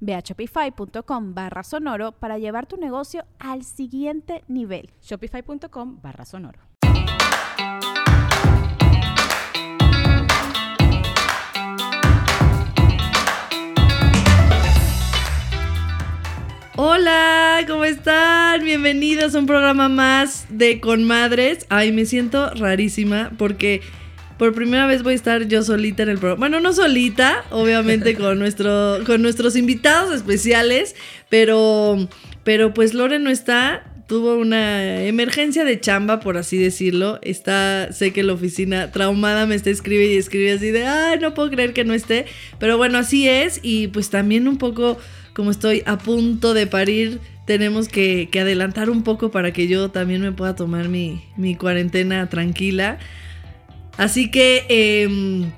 Ve a shopify.com barra sonoro para llevar tu negocio al siguiente nivel. Shopify.com barra sonoro. Hola, ¿cómo están? Bienvenidos a un programa más de Con Madres. Ay, me siento rarísima porque por primera vez voy a estar yo solita en el programa. Bueno, no solita, obviamente con, nuestro, con nuestros invitados especiales, pero, pero pues Lore no está. Tuvo una emergencia de chamba, por así decirlo. Está, sé que la oficina traumada me está escribiendo y escribe así de, ay, no puedo creer que no esté. Pero bueno, así es. Y pues también un poco, como estoy a punto de parir, tenemos que, adelantar un poco para que yo también me pueda tomar mi, mi cuarentena tranquila. Así que, em,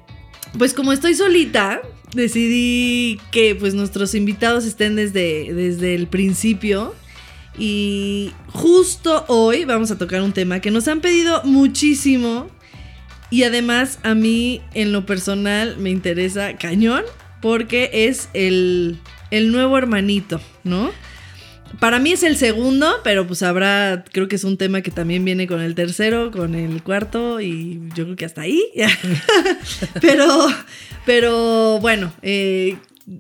pues como estoy solita, decidí que pues nuestros invitados estén desde, desde el principio. Y justo hoy vamos a tocar un tema que nos han pedido muchísimo. Y además a mí en lo personal me interesa cañón porque es el, el nuevo hermanito, ¿no? Para mí es el segundo, pero pues habrá, creo que es un tema que también viene con el tercero, con el cuarto y yo creo que hasta ahí. pero, pero bueno, eh,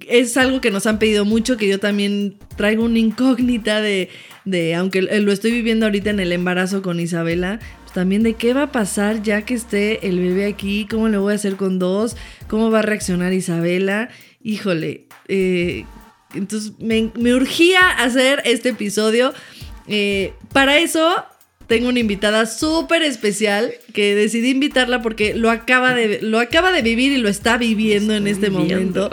es algo que nos han pedido mucho, que yo también traigo una incógnita de, de, aunque lo estoy viviendo ahorita en el embarazo con Isabela, pues también de qué va a pasar ya que esté el bebé aquí, cómo le voy a hacer con dos, cómo va a reaccionar Isabela. Híjole, eh, entonces me, urgía hacer este episodio. Eh, para eso tengo una invitada súper especial que decidí invitarla porque lo acaba, de, lo acaba de vivir y lo está viviendo en este momento.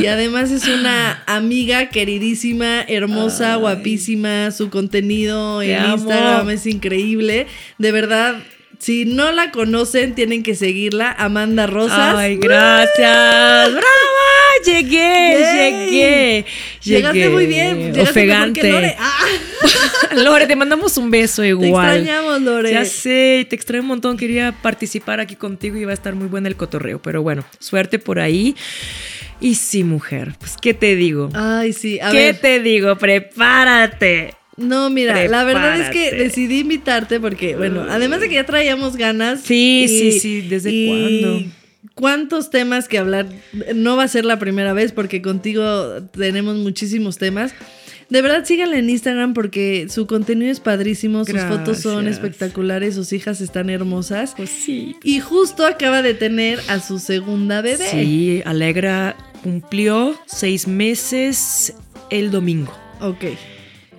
Y además es una amiga queridísima, hermosa, guapísima. Su contenido en Instagram es increíble. De verdad, si no la conocen, tienen que seguirla. Amanda Rosas. Ay, gracias. ¡Bravo! Llegué, llegué, Llegaste muy bien. Ofegante. Lore. Ah. Lore, te mandamos un beso igual. Te extrañamos, Lore. Ya sé, te extraño un montón. Quería participar aquí contigo y va a estar muy bueno el cotorreo. Pero bueno, suerte por ahí. Y sí, mujer, pues, ¿qué te digo? Ay, sí. A ¿Qué te digo? Prepárate. No, mira, la verdad es que decidí invitarte porque, bueno, además de que ya traíamos ganas. Sí, sí, sí, ¿desde cuándo? ¿Cuántos temas que hablar? No va a ser la primera vez porque contigo tenemos muchísimos temas. De verdad, síganla en Instagram porque su contenido es padrísimo, sus fotos son espectaculares, sus hijas están hermosas. Pues sí. Y justo acaba de tener a su segunda bebé. Sí, Alegra cumplió seis meses el domingo. Ok.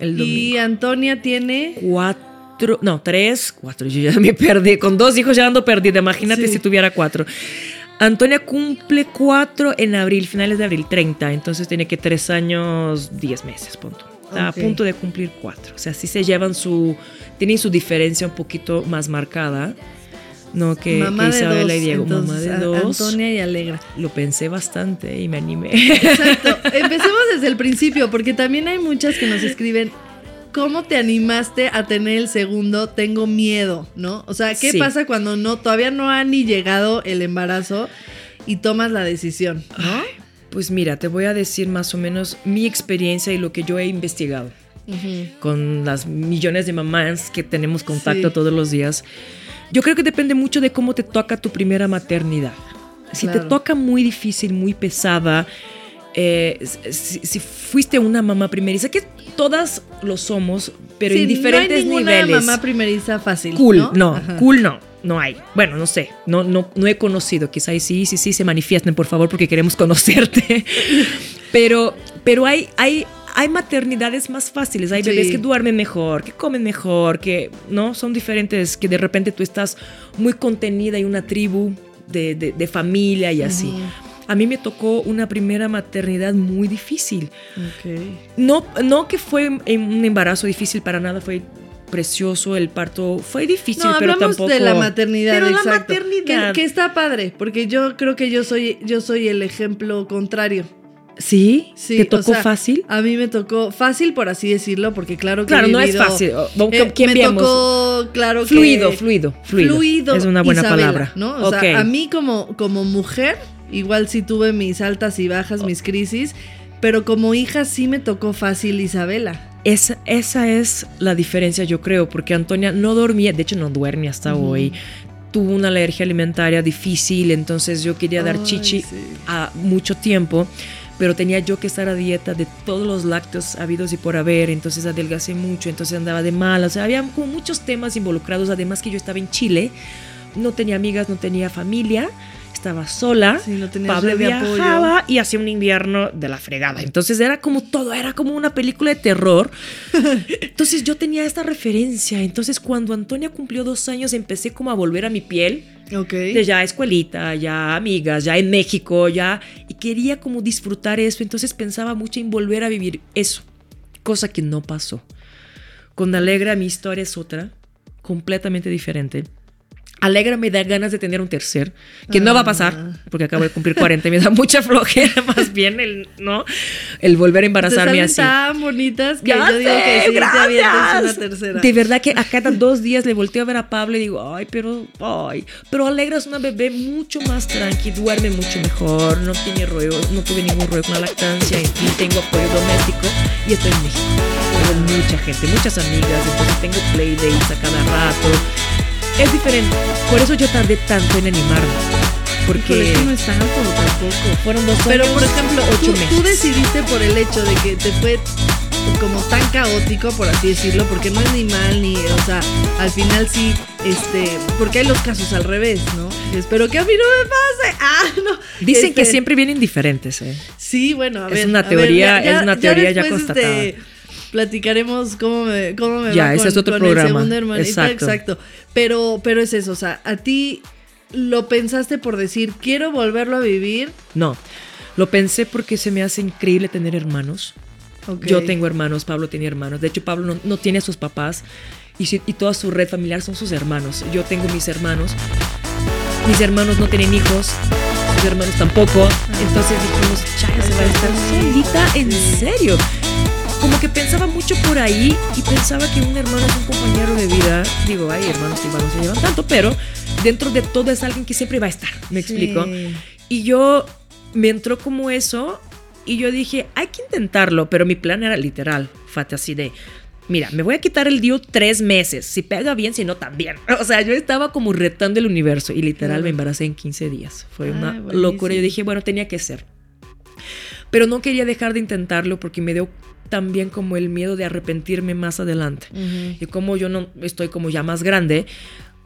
Y Antonia tiene cuatro, no, tres, cuatro, yo ya me perdí, con dos hijos ya ando perdida, imagínate si tuviera cuatro. Antonia cumple cuatro en abril, finales de abril, 30, entonces tiene que tres años, diez meses, punto. Está a punto de cumplir cuatro. O sea, sí se llevan su, tienen su diferencia un poquito más marcada. No, que, mamá Isabela y Diego, mamá de dos. Antonia y Alegra. Lo pensé bastante y me animé. Exacto. Empecemos desde el principio, porque también hay muchas que nos escriben. ¿Cómo te animaste a tener el segundo? Tengo miedo, ¿no? O sea, ¿qué pasa cuando no, todavía no ha ni llegado el embarazo y tomas la decisión, ¿no? pues mira, te voy a decir más o menos mi experiencia y lo que yo he investigado con las millones de mamás que tenemos contacto todos los días. Yo creo que depende mucho de cómo te toca tu primera maternidad. Si te toca muy difícil, muy pesada, eh, si, fuiste una mamá primeriza, que todas lo somos, pero en diferentes no hay niveles. mamá primeriza fácil. Cool, no, cool no. no hay. Bueno, no sé, no, no, no he conocido. Quizá sí, sí, sí, se manifiesten, por favor, porque queremos conocerte. pero, pero hay, hay, hay maternidades más fáciles, hay bebés que duermen mejor, que comen mejor, que no son diferentes, que de repente tú estás muy contenida en una tribu de, de- de familia y así. A mí me tocó una primera maternidad muy difícil. No, no que fue un embarazo difícil para nada, fue precioso el parto, fue difícil, No, pero tampoco de la maternidad, Pero exacto. la maternidad. Que, que está padre, porque yo creo que yo soy, yo soy el ejemplo contrario. Sí, Sí, te o tocó sea, fácil. A mí me tocó fácil, por así decirlo, porque claro que Claro, he no es fácil. Eh, ¿Quién me tocó, claro que- Fluido, fluido, fluido. Es una buena Isabela, palabra. ¿no? O sea, a mí como, como mujer, igual sí tuve mis altas y bajas, mis crisis, pero como hija sí me tocó fácil Isabela. Esa, esa es la diferencia, yo creo, porque Antonia no dormía, de hecho no duerme hasta hoy. Tuvo una alergia alimentaria difícil, entonces yo quería dar Ay, chichi sí. a mucho tiempo, pero tenía yo que estar a dieta de todos los lácteos habidos y por haber, entonces adelgacé mucho, entonces andaba de mal, o sea, había como muchos temas involucrados, además que yo estaba en Chile, no tenía amigas, no tenía familia, estaba sola. Sí, no Pablo de apoyo. viajaba y hacía un invierno de la fregada. Entonces era como todo, era como una película de terror. Entonces yo tenía esta referencia. Entonces cuando Antonia cumplió dos años empecé como a volver a mi piel. Ok. De ya escuelita, ya amigas, ya en México, ya. Y quería como disfrutar eso. Entonces pensaba mucho en volver a vivir eso. Cosa que no pasó. Con Alegra mi historia es otra, completamente diferente. Alegra me da ganas de tener un tercer, que no va a pasar, porque acabo de cumplir 40 y me da mucha flojera, más bien el, ¿no? El volver a Te embarazarme salen así. tan bonitas que Ya yo digo sé, que sí te gracias. una tercera. De verdad que a cada dos días le volteo a ver a Pablo y digo, ay, pero, ay, pero Alegra es una bebé mucho más tranqui, duerme mucho mejor, no tiene rollo, no tuve ningún rollo con la lactancia, en fin, tengo apoyo doméstico y estoy en México. Tengo mucha gente, muchas amigas, entonces tengo playdates a cada rato. Es diferente, por eso yo tardé tanto en animarme. Porque es que no es tanto tampoco. fueron dos Pero años, por ejemplo, ocho tú, meses. tú decidiste por el hecho de que te fue como tan caótico, por así decirlo, porque no es ni mal ni, o sea, al final sí, este, porque hay los casos al revés, ¿no? Espero que a mí no me pase. Ah, no. Dicen que Este, siempre vienen diferentes, ¿eh? Sí, bueno, a Es ver. una a ver, teoría- es una teoría ya constatada. este, platicaremos cómo me, cómo me Ya, va ese con, es otro con programa. el segundo hermanito. Exacto. Exacto. Pero, pero es eso, o sea, a ti lo pensaste por decir, quiero volverlo a vivir. No, lo pensé porque se me hace increíble tener hermanos. Yo tengo hermanos, Pablo tiene hermanos. De hecho, Pablo no, no tiene a sus papás y, si- y toda su red familiar son sus hermanos. Yo tengo mis hermanos. Mis hermanos no tienen hijos, sus hermanos tampoco. Entonces dijimos, Chaya se va a estar solita, en serio. Como que pensaba mucho por ahí y pensaba que un hermano es un compañero de vida. Digo, hay hermanos que igual no se llevan tanto, pero dentro de todo es alguien que siempre va a estar. ¿Me Sí. explico? Y yo me entró como eso y yo dije, hay que intentarlo, pero mi plan era literal, Fate, así de, mira, me voy a quitar el DIU tres meses, si pega bien, si no también. O sea, yo estaba como retando el universo y literal Claro. me embaracé en 15 días. Fue Ay, una buenísimo. locura. Yo dije, bueno, tenía que ser. Pero no quería dejar de intentarlo porque me dio también como el miedo de arrepentirme más adelante. Ujú. Y como yo no estoy como ya más grande,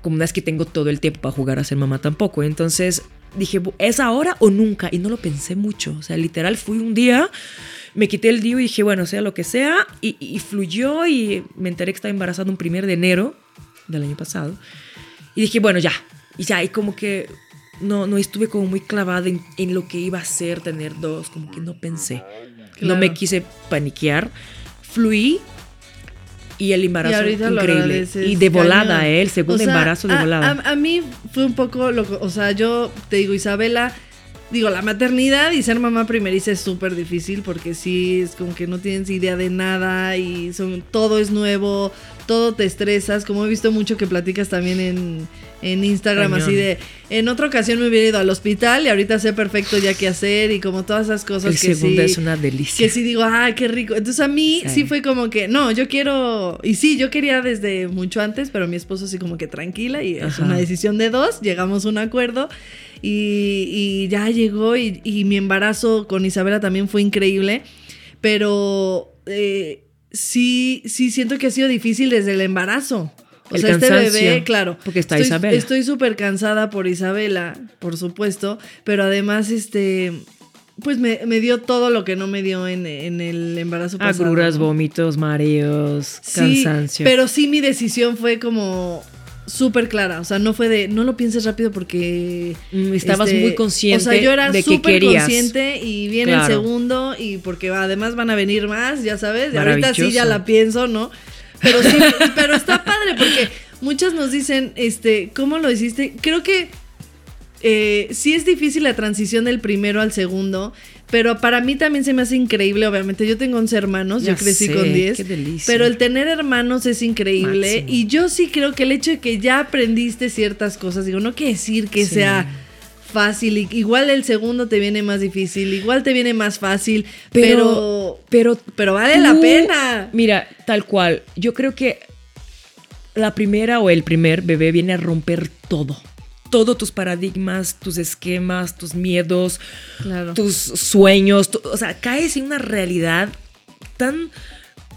como no es que tengo todo el tiempo para jugar a ser mamá tampoco. Entonces dije, "Bu- ¿es ahora o nunca? Y no lo pensé mucho. O sea, literal fui un día, me quité el DIU y dije, bueno, sea lo que sea. Y, y fluyó y me enteré que estaba embarazada un primer de enero del año pasado. Y dije, bueno, ya. Y ya, y como que no, no estuve como muy clavada en, en lo que iba a ser tener dos. Como que no pensé. No me quise paniquear. Fluí. Y el embarazo lo increíble. Y de volada, cañón. eh, el segundo O sea, embarazo de a- volada. A, a mí fue un poco loco. O sea, yo te digo, Isabela, digo, la maternidad y ser mamá primeriza es súper difícil porque sí, es como que no tienes idea de nada y son, todo es nuevo, todo te estresas. Como he visto mucho que platicas también en, en Instagram, Cañón. así de, en otra ocasión me hubiera ido al hospital y ahorita sé perfecto ya qué hacer y como todas esas cosas el que segundo sí. es una delicia. Que sí digo, ah, qué rico. Entonces a mí sí. Sí. fue como que, no, yo quiero, y sí, yo quería desde mucho antes, pero mi esposo sí como que tranquila y es una decisión de dos, llegamos a un acuerdo y, y ya llegó y, y mi embarazo con Isabela también fue increíble, pero eh, sí, sí siento que ha sido difícil desde el embarazo. O El sea, este bebé, claro. porque está estoy, Isabela. Estoy súper cansada por Isabela, por supuesto, pero además, este, pues me, me dio todo lo que no me dio en, en el embarazo pasado. Vómitos, mareos, Sí, cansancio. pero sí mi decisión fue como súper clara. O sea, no fue de, no lo pienses rápido porque... Mm, Estabas este, muy consciente O sea, yo era que súper consciente y viene Claro. el segundo y porque además van a venir más, ya sabes. Y ahorita sí ya la pienso, ¿no? Pero sí, pero está padre porque muchas nos dicen, este, ¿cómo lo hiciste? Creo que eh, sí es difícil la transición del primero al segundo, pero para mí también se me hace increíble, obviamente. Yo tengo 11 hermanos, Ya yo crecí sé, con 10. qué delicia. Pero el tener hermanos es increíble. Máximo. Y yo sí creo que el hecho de que ya aprendiste ciertas cosas, digo, no quiere decir que Sí. sea fácil. Igual el segundo te viene más difícil, igual te viene más fácil, Pero- pero, pero pero, vale la pena. Mira, tal cual. Yo creo que la primera o el primer bebé viene a romper todo. Todos tus paradigmas, tus esquemas, tus miedos, Claro. tus sueños. tu- o sea, caes en una realidad tan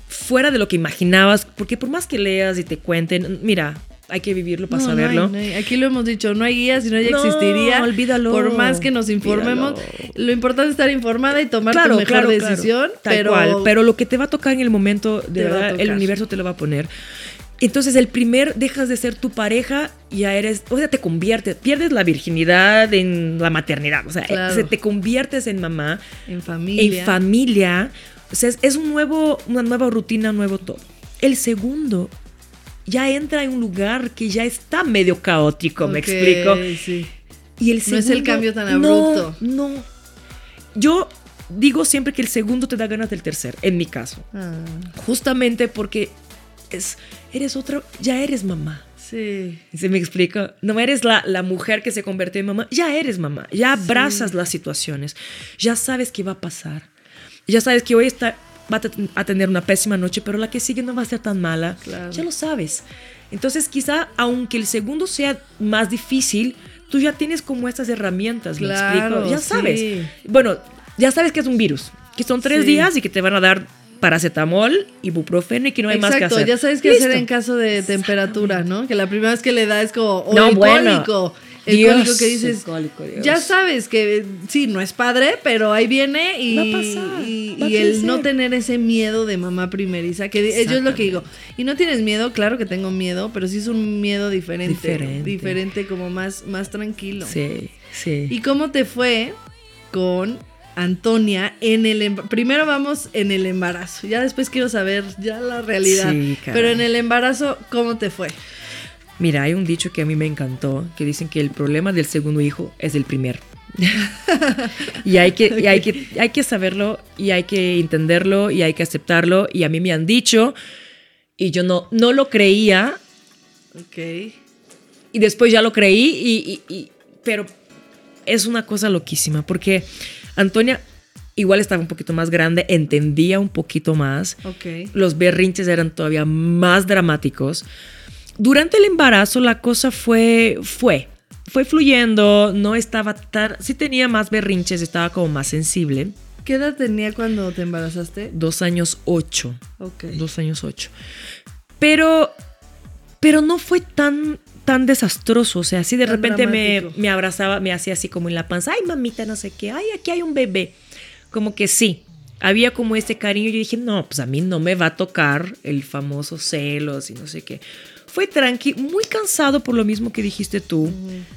fuera de lo que imaginabas. Porque por más que leas y te cuenten, mira, hay que vivirlo para No, no hay, saberlo. no hay. Aquí lo hemos dicho, no hay guías y no No, existiría. olvídalo, Por más que nos informemos, olvídalo. lo importante es estar informada y tomar tu mejor claro, claro. decisión. Tal pero, cual. Pero lo que te va a tocar en el momento, de verdad, el universo te lo va a poner. Entonces, el primer, dejas de ser tu pareja y ya eres, o sea, te conviertes, pierdes la virginidad en la maternidad, o sea, Claro. se te conviertes en mamá, en familia. en familia, o sea, es, es un nuevo, una nueva rutina, un nuevo todo. El segundo ya entra en un lugar que ya está medio caótico, me explico. sí. Y el No es el segundo- cambio tan No, abrupto. No, Yo digo siempre que el segundo te da ganas del tercer, en mi caso. Ah, Justamente porque es, eres otra, ya eres mamá. sí. ¿Se me explica? No eres la, la mujer que se convirtió en mamá, ya eres mamá, ya abrazas las situaciones, ya sabes qué va a pasar, ya sabes que hoy está, va a te- a tener una pésima noche, pero la que sigue no va a ser tan mala, Claro. ya lo sabes. Entonces quizá, aunque el segundo sea más difícil, tú ya tienes como estas herramientas, ¿me Claro, explico? Ya sí. sabes. Bueno, ya sabes que es un virus, que son tres Sí. días y que te van a dar paracetamol, ibuprofeno y que no hay más que Exacto, hacer. ya sabes qué hacer en caso de temperatura, ¿no? Que la primera vez que le da es como, o No, el bueno. cólico. El Dios, cólico que dices, el cólico, Dios. ya sabes que sí, no es padre, pero ahí viene y, Va a pasar, y, va a y el no tener ese miedo de mamá primeriza, que yo es lo que digo. Y no tienes miedo, claro que tengo miedo, pero sí es un miedo diferente. Diferente. Diferente, como más, más tranquilo. Sí, sí. ¿Y cómo te fue con Antonia en el emba- primero vamos en el embarazo, ya después quiero saber ya la realidad. Sí. Pero en el embarazo, ¿cómo te fue? Mira, hay un dicho que a mí me encantó, que dicen que el problema del segundo hijo es el primer. y hay que, y hay que, hay que saberlo, y hay que entenderlo, y hay que aceptarlo. Y a mí me han dicho, y yo no, no lo creía, Ok. y después ya lo creí, y, y- y- pero es una cosa loquísima, porque Antonia igual estaba un poquito más grande, entendía un poquito más. Ok. Los berrinches eran todavía más dramáticos. Durante el embarazo la cosa fue, fue, fue fluyendo, no estaba tan, sí tenía más berrinches, estaba como más sensible. ¿Qué edad tenía cuando te embarazaste? Dos años ocho, Ok. dos años ocho. Pero, pero no fue tan, tan desastroso, o sea, así de Tan repente me, me abrazaba, me hacía así como en la panza, ay mamita, no sé qué, ay aquí hay un bebé. Como que sí, había como ese cariño. Yo dije, no, pues a mí no me va a tocar el famoso celos y no sé qué. Fue tranqui, muy cansado por lo mismo que dijiste tú.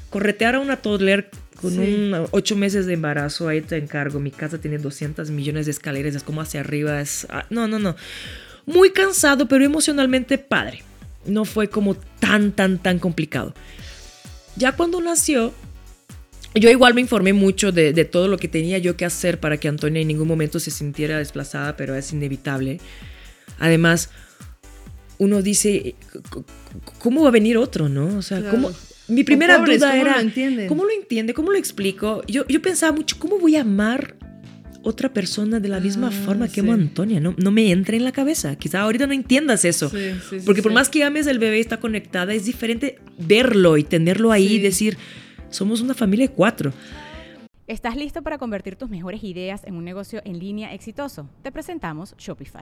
Corretear a una toddler con Sí. un ocho meses de embarazo, ahí te encargo. Mi casa tiene 200 millones de escaleras, es como hacia arriba. Es, ah, no, no, no. Muy cansado, pero emocionalmente padre. No fue como tan, tan, tan complicado. Ya cuando nació, yo igual me informé mucho de, de todo lo que tenía yo que hacer para que Antonia en ningún momento se sintiera desplazada, pero es inevitable. Además, uno dice, ¿cómo va a venir otro, no? O sea, Claro. ¿cómo? Mi primera pobres, duda ¿cómo era, lo? ¿cómo lo entiende? ¿Cómo lo explico? Yo, yo pensaba mucho, ¿cómo voy a amar otra persona de la misma Ah, forma que amo a sí. Antonia? No, no me entra en la cabeza. Quizá ahorita no entiendas eso. Sí, sí, sí, Porque por sí. más que ames el bebé y está conectada, es diferente verlo y tenerlo ahí Sí. y decir, somos una familia de cuatro. ¿Estás listo para convertir tus mejores ideas en un negocio en línea exitoso? Te presentamos Shopify.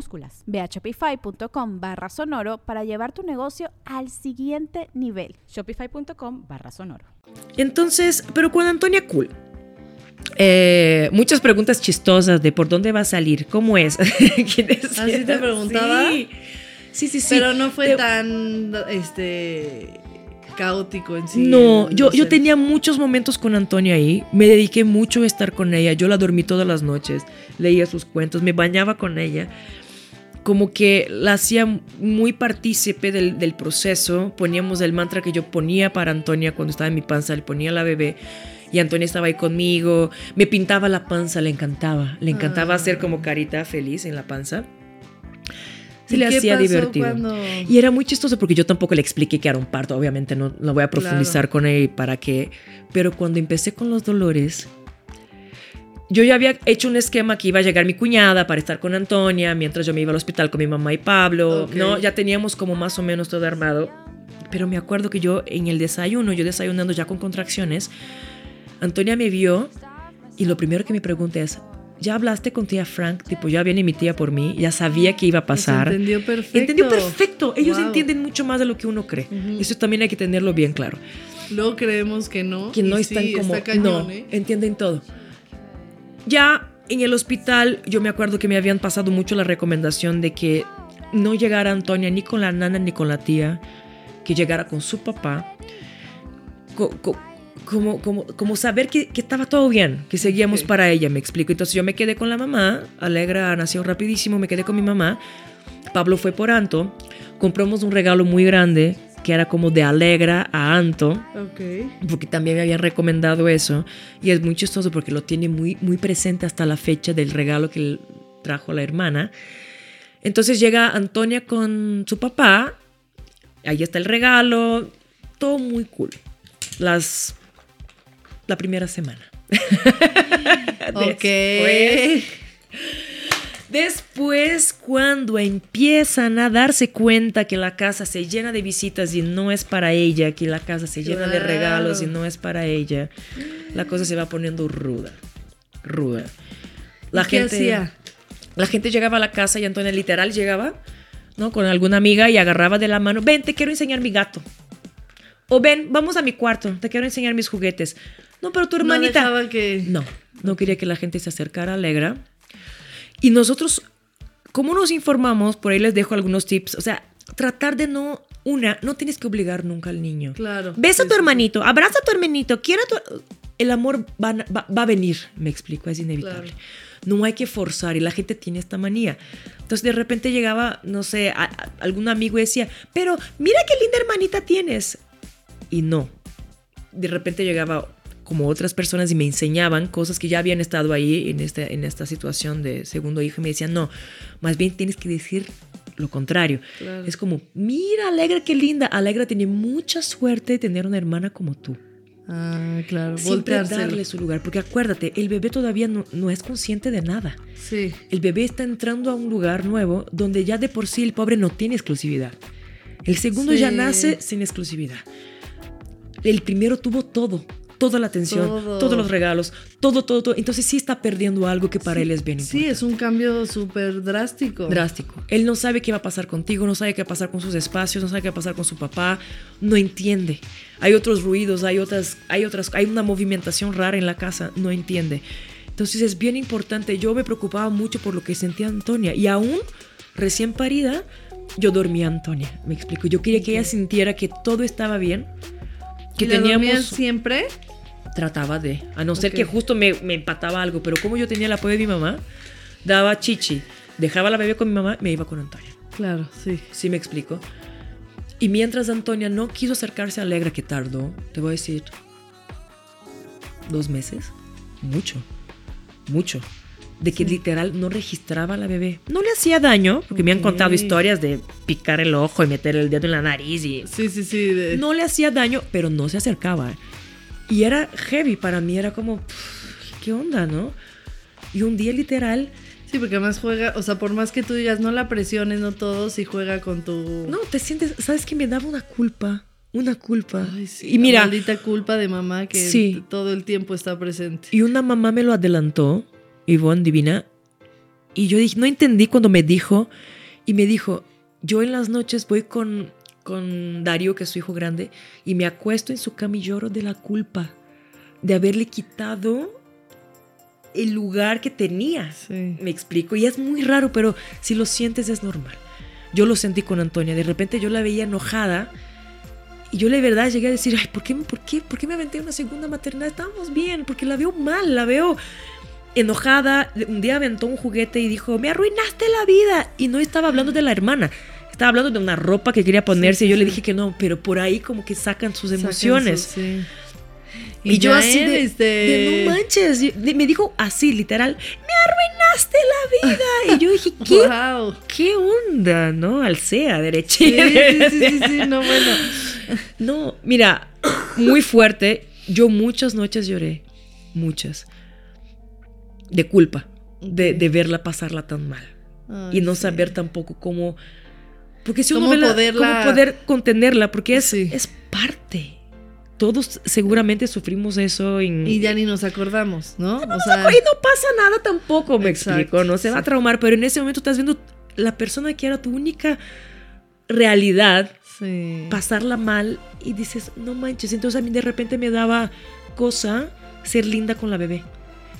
minúsculas. Ve a shopify.com barra sonoro para llevar tu negocio al siguiente nivel. Shopify.com barra sonoro. Entonces, pero con Antonia Cool. eh, muchas preguntas chistosas de por dónde va a salir, cómo es. ¿Quién es? ¿Así te preguntaba? Sí, sí, sí. sí. Pero no fue Te- tan este caótico en sí. No, yo, yo tenía muchos momentos con Antonia ahí. Me dediqué mucho a estar con ella. Yo la dormí todas las noches. Leía sus cuentos, me bañaba con ella. Como que la hacía muy partícipe del, del proceso. Poníamos el mantra que yo ponía para Antonia cuando estaba en mi panza. Le ponía a la bebé. Y Antonia estaba ahí conmigo. Me pintaba la panza, le encantaba. Le encantaba Ah. hacer como carita feliz en la panza. Se ¿Y le hacía divertido. cuando- Y era muy chistoso porque yo tampoco le expliqué que era un parto, obviamente no, no voy a profundizar con él para qué. Pero cuando empecé con los dolores, yo ya había hecho un esquema que iba a llegar mi cuñada para estar con Antonia mientras yo me iba al hospital con mi mamá y Pablo. ¿no? Ya teníamos como más o menos todo armado. Pero me acuerdo que yo en el desayuno, yo desayunando ya con contracciones, Antonia me vio y lo primero que me pregunta es, ¿ya hablaste con tía Frank? Tipo, ya viene mi tía por mí, ya sabía que iba a pasar. entendió perfecto. Entendió perfecto. Ellos Wow. entienden mucho más de lo que uno cree. Ujú. Eso también hay que tenerlo bien claro. Luego creemos que no. Que no y están sí, como. está cañón, no, ¿eh? entienden todo. Ya en el hospital, yo me acuerdo que me habían pasado mucho la recomendación de que no llegara Antonia ni con la nana ni con la tía, que llegara con su papá. Co- co- como, como, como saber que, que estaba todo bien, que seguíamos para ella, me explico. Entonces yo me quedé con la mamá, Alegra nació rapidísimo, me quedé con mi mamá. Pablo fue por Anto, compramos un regalo muy grande que era como de Alegra a Anto Ok. porque también me habían recomendado eso y es muy chistoso porque lo tiene muy, muy presente hasta la fecha del regalo que trajo la hermana. Entonces llega Antonia con su papá, ahí está el regalo, todo muy cool. Las, la primera semana. Ok. Después- Después, cuando empiezan a darse cuenta que la casa se llena de visitas y no es para ella, que la casa se llena de regalos y no es para ella, la cosa se va poniendo ruda, ruda. La ¿Y qué gente, hacía? la gente llegaba a la casa y Antonia literal llegaba, ¿no? Con alguna amiga y agarraba de la mano, ven, te quiero enseñar mi gato. O ven, vamos a mi cuarto, te quiero enseñar mis juguetes. No, pero tu No hermanita. dejaba que. No, no quería que la gente se acercara Alegra. Y nosotros, como nos informamos, por ahí les dejo algunos tips. O sea, tratar de no, una, no tienes que obligar nunca al niño. Claro. Besa a tu hermanito, abraza a tu hermanito, quiera tu... El amor va, va- va a venir, me explico, es inevitable. Claro. No hay que forzar y la gente tiene esta manía. Entonces de repente llegaba, no sé, a- a- algún amigo y decía, pero mira qué linda hermanita tienes. Y no. De repente llegaba como otras personas y me enseñaban cosas que ya habían estado ahí en esta, en esta situación de segundo hijo y me decían, no, más bien tienes que decir lo contrario. Claro. Es como, mira, Alegra, qué linda. Alegra tiene mucha suerte de tener una hermana como tú. Ah, claro. Siempre Volteárselo. darle su lugar, porque acuérdate, el bebé todavía no, no es consciente de nada. Sí. El bebé está entrando a un lugar nuevo donde ya de por sí el pobre no tiene exclusividad. El segundo ya nace sin exclusividad. El primero tuvo todo, toda la atención, Todo. todos los regalos, todo, todo, todo. Entonces sí está perdiendo algo que para él es bien importante. Sí, es un cambio súper drástico. Drástico. Él no sabe qué va a pasar contigo, no sabe qué va a pasar con sus espacios, no sabe qué va a pasar con su papá, no entiende. Hay otros ruidos, hay otras, hay otras, hay una movimentación rara en la casa, no entiende. Entonces es bien importante. Yo me preocupaba mucho por lo que sentía Antonia y aún recién parida, yo dormía Antonia. Me explico. Yo quería que ella sintiera que todo estaba bien, que ¿Y teníamos siempre? Trataba de, a no ser Ok. que justo me, me empataba algo, pero como yo tenía el apoyo de mi mamá, daba chichi, dejaba la bebé con mi mamá, me iba con Antonia. Claro, sí. ¿Sí me explico? Y mientras Antonia no quiso acercarse a Alegra, que tardó, te voy a decir, dos meses, mucho, mucho, de que literal no registraba a la bebé. No le hacía daño, porque me han contado historias de picar el ojo y meter el dedo en la nariz y... Sí, sí, sí. de- No le hacía daño, pero no se acercaba. Y era heavy para mí, era como, "Pff, ¿qué onda, no? Y un día literal, Sí, porque además juega, o sea, por más que tú digas no la presiones, no todo, si juega con tu. no, te sientes, ¿sabes qué? Me daba una culpa, una culpa. Ay, sí, y la mira, maldita culpa de mamá que Sí. todo el tiempo está presente. Y una mamá me lo adelantó, Ivonne Divina, y yo dije, no entendí cuando me dijo, y me dijo, yo en las noches voy con, con Darío, que es su hijo grande, y me acuesto en su cama y lloro de la culpa, de haberle quitado el lugar que tenía. Sí. Me explico, y es muy raro, pero si lo sientes es normal. Yo lo sentí con Antonia, de repente yo la veía enojada. Y yo de verdad llegué a decir, ay, ¿por qué, por qué, por qué me aventé una segunda maternidad? Estábamos bien, porque la veo mal, la veo enojada. Un día aventó un juguete y dijo, me arruinaste la vida. Y no estaba hablando de la hermana, estaba hablando de una ropa que quería ponerse. Sí, y yo le dije que no, pero por ahí como que sacan sus emociones. Y, yo así de, de, no manches. Me dijo así, literal, me arruinaste la vida. Y yo dije, ¿qué, Wow. qué onda? ¿No? Alcea, Sí, derechita. sí, sí, sí, sí, no, bueno. No, mira, muy fuerte. Yo muchas noches lloré, muchas, de culpa, de, verla pasarla tan mal Ay, y no sí. saber tampoco cómo, porque si uno Cómo ve la- poderla- cómo poder contenerla, porque es, Sí. es parte. Todos seguramente sufrimos eso en, Y ya ni nos acordamos, ¿no? O y sea, no pasa nada tampoco, me Exacto, explico, no se va a sí. traumar, pero en ese momento estás viendo la persona que era tu única realidad sí. pasarla mal y dices, no manches. Entonces a mí de repente me daba cosa ser linda con la bebé.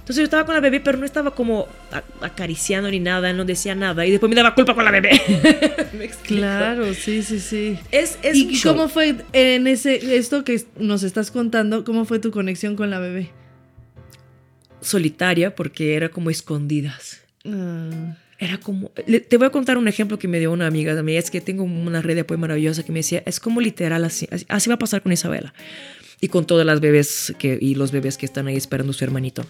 Entonces yo estaba con la bebé, pero no estaba como acariciando ni nada, no decía nada. Y después me daba culpa con la bebé. ¿Me? Claro, sí, sí, sí. Es, es ¿Y show. cómo fue en ese esto que nos estás contando? ¿Cómo fue tu conexión con la bebé? solitaria porque era como escondidas. Ah, Era como... te voy a contar un ejemplo que me dio una amiga de mí. Es que tengo una red de apoyo maravillosa que me decía, es como literal. Así, así va a pasar con Isabela. Y con todas las bebés que, y los bebés que están ahí esperando su hermanito.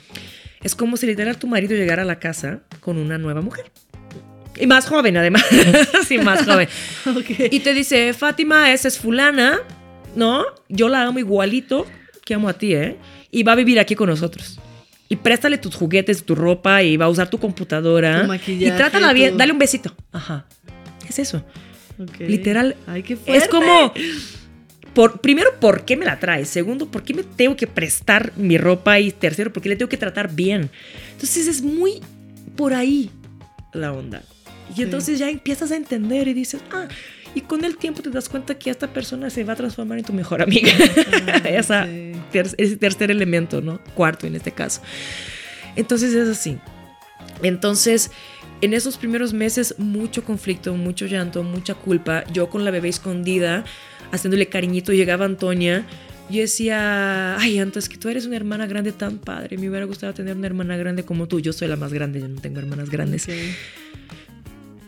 Es como si literal tu marido llegara a la casa con una nueva mujer. Y más joven, además. sí, más joven. ok. Y te dice, Fátima, esa es fulana, ¿no? Yo la amo igualito que amo a ti, ¿eh? Y va a vivir aquí con nosotros. Y préstale tus juguetes, tu ropa y va a usar tu computadora. Tu maquillaje, y trátala bien, dale un besito. Ajá. ¿Qué es eso? ok. Literal, Ay, qué fuerte. Es como, por, primero, ¿por qué me la traes? Segundo, ¿por qué me tengo que prestar mi ropa? Y tercero, ¿por qué le tengo que tratar bien? Entonces es muy por ahí la onda. Y Sí. entonces ya empiezas a entender y dices, ah, y con el tiempo te das cuenta que esta persona se va a transformar en tu mejor amiga. Ah, Esa, sí. ter- ese tercer elemento, ¿no? Cuarto en este caso. Entonces es así. Entonces, en esos primeros meses, mucho conflicto, mucho llanto, mucha culpa. Yo con la bebé escondida, haciéndole cariñito, llegaba Antonia. Yo decía, ay, antes que tú eres una hermana grande tan padre, me hubiera gustado tener una hermana grande como tú. Yo soy la más grande, yo no tengo hermanas grandes.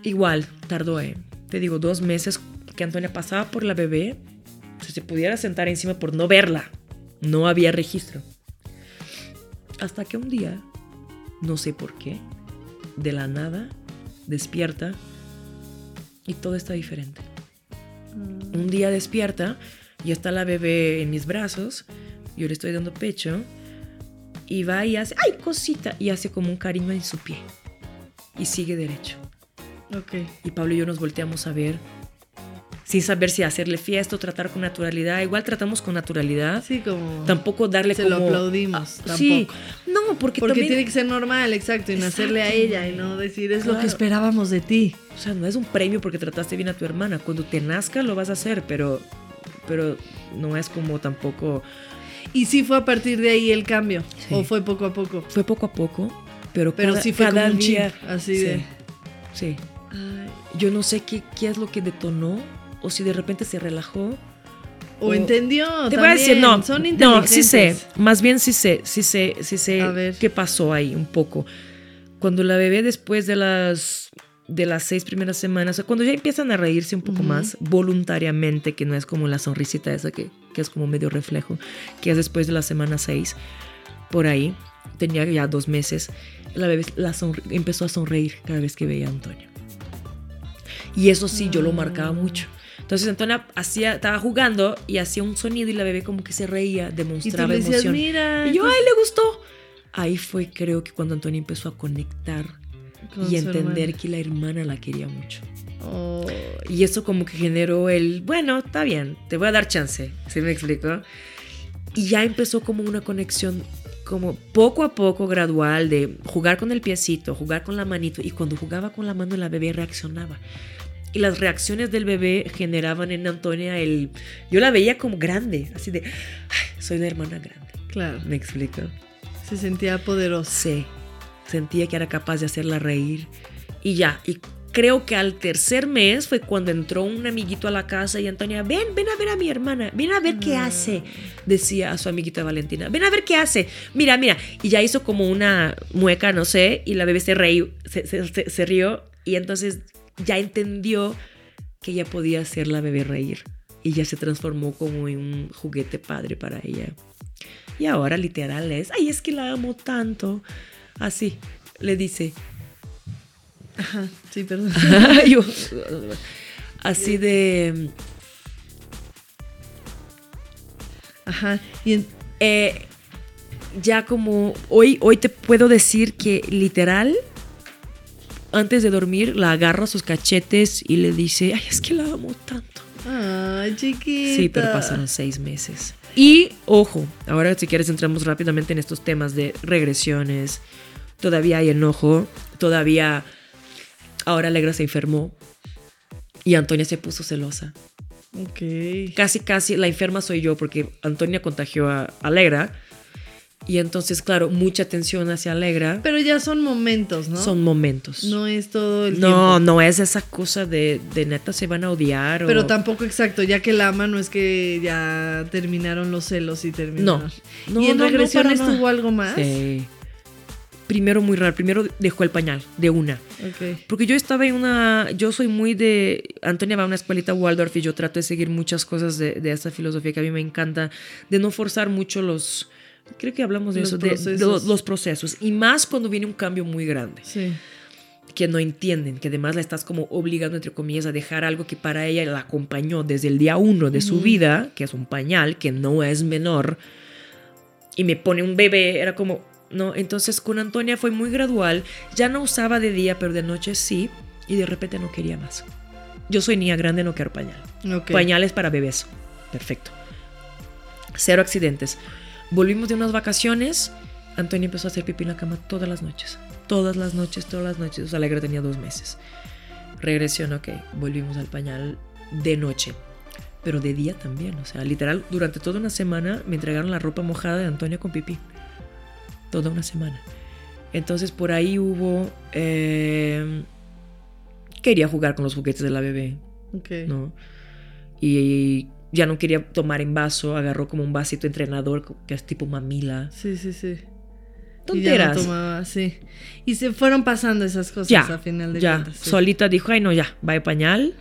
Igual, tardó, eh, te digo, dos meses que Antonia pasaba por la bebé. Si se pudiera sentar encima por no verla, no había registro. Hasta que un día, no sé por qué, de la nada, despierta y todo está diferente. Un día despierta y está la bebé en mis brazos, yo le estoy dando pecho y va y hace, ¡ay, cosita! Y hace como un cariño en su pie y sigue derecho. Ok. Y Pablo y yo nos volteamos a ver sin saber si hacerle fiesta o tratar con naturalidad. Igual tratamos con naturalidad. Sí, como. Tampoco darle Se como... lo aplaudimos. Ah, Sí, tampoco. no, porque, Porque también... tiene que ser normal, exacto, y nacerle a ella y no decir es lo que esperábamos de ti. O sea, no es un premio porque trataste bien a tu hermana. Cuando te nazca lo vas a hacer, pero, pero no es como tampoco... Y sí fue a partir de ahí el cambio. Sí. O fue poco a poco. Fue poco a poco, pero, Pero cada, sí fue cada como un día... chip, así sí, de. Sí. Ay. Yo no sé qué, qué es lo que detonó o si de repente se relajó. O, O- entendió. Te voy a decir, no, también, Son no, sí sé, más bien sí sé, sí sé, sí sé A ver. qué pasó ahí un poco. cuando la bebé después de las de las seis primeras semanas, o sea, cuando ya empiezan a reírse un poco Ujú. más voluntariamente, que no es como la sonrisita esa que, que es como medio reflejo, que es después de la semana seis, por ahí, tenía ya dos meses, la bebé la empezó a sonreír cada vez que veía a Antonio. Y eso sí, yo lo marcaba mucho. Entonces Antonia hacía, estaba jugando y hacía un sonido y la bebé como que se reía, Y tú demostraba le decías, emoción. mira. Y yo, ay, le gustó. Ahí fue, creo que cuando Antonia empezó a conectar con y entender hermana. que la hermana la quería mucho. Oh, Y eso como que generó el, bueno, está bien, te voy a dar chance, ¿sí me explico? Y ya empezó como una conexión como poco a poco gradual de jugar con el piecito, jugar con la manito y cuando jugaba con la mano la bebé reaccionaba. Y las reacciones del bebé generaban en Antonia el... Yo la veía como grande, así de, "Ay, soy la hermana grande. claro. ¿Me explico? Se sentía poderosa. Sí, sentía que era capaz de hacerla reír. Y ya, y creo que al tercer mes fue cuando entró un amiguito a la casa y Antonia, ven, ven a ver a mi hermana, ven a ver qué hace, decía a su amiguita Valentina, ven a ver qué hace, mira, mira. Y ya hizo como una mueca, no sé, y la bebé se reí, se, se- se- se rió y entonces ya entendió que ella podía hacer la bebé reír. Y ya se transformó como en un juguete padre para ella. Y ahora literal es, ay, es que la amo tanto. Así, le dice. Ajá, sí, perdón. Yo- así de... Ajá. Y en- eh, ya como hoy, hoy te puedo decir que literal, antes de dormir, la agarra a sus cachetes y le dice, ay, es que la amo tanto. Ay, chiquita. Sí, pero pasaron seis meses. Y ojo, ahora si quieres entramos rápidamente en estos temas de regresiones. Todavía hay enojo, todavía ahora Alegra se enfermó y Antonia se puso celosa. Ok. Casi, casi la enferma soy yo porque Antonia contagió a Alegra y entonces, claro, mucha atención hacia Alegra. Pero ya son momentos, ¿no? Son momentos. No es todo el no, tiempo. no es esa cosa de, de neta se van a odiar. o- Pero tampoco exacto, ya que la ama no es que ya terminaron los celos y terminaron. No, ¿Y en no, no, regresiones para nada. tuvo algo más? Sí. Primero muy raro, primero dejó el pañal de una. Ok. Porque yo estaba en una, yo soy muy de, Antonia va a una escuelita Waldorf y yo trato de seguir muchas cosas de, de esa filosofía que a mí me encanta, de no forzar mucho los, creo que hablamos de Los eso, de- de, procesos. los, los procesos. Y más cuando viene un cambio muy grande, Sí. que no entienden, que además la estás como obligando, entre comillas, a dejar algo que para ella la acompañó desde el día uno de su Ujú. vida, que es un pañal, que no es menor, y me pone un bebé, era como, no, entonces con Antonia fue muy gradual, ya no usaba de día, pero de noche sí, y de repente no quería más. Yo soy niña grande, no quiero pañal. Ok. Pañales para bebés. Perfecto. Cero accidentes. Volvimos de unas vacaciones. Antonia empezó a hacer pipí en la cama todas las noches. Todas las noches, todas las noches. O sea, Alegra tenía dos meses. Regresión, ok. Volvimos al pañal de noche. Pero de día también. O sea, literal, durante toda una semana me entregaron la ropa mojada de Antonia con pipí. Toda una semana. Entonces por ahí hubo... eh, quería jugar con los juguetes de la bebé. Ok. ¿no? Y ya no quería tomar en vaso, agarró como un vasito entrenador que es tipo mamila. Sí, sí, sí. Y Tonteras. ya no tomaba, sí. Y se fueron pasando esas cosas Ya, a final de ya, cuentas. sí. solita dijo, ay no, ya, va de pañal.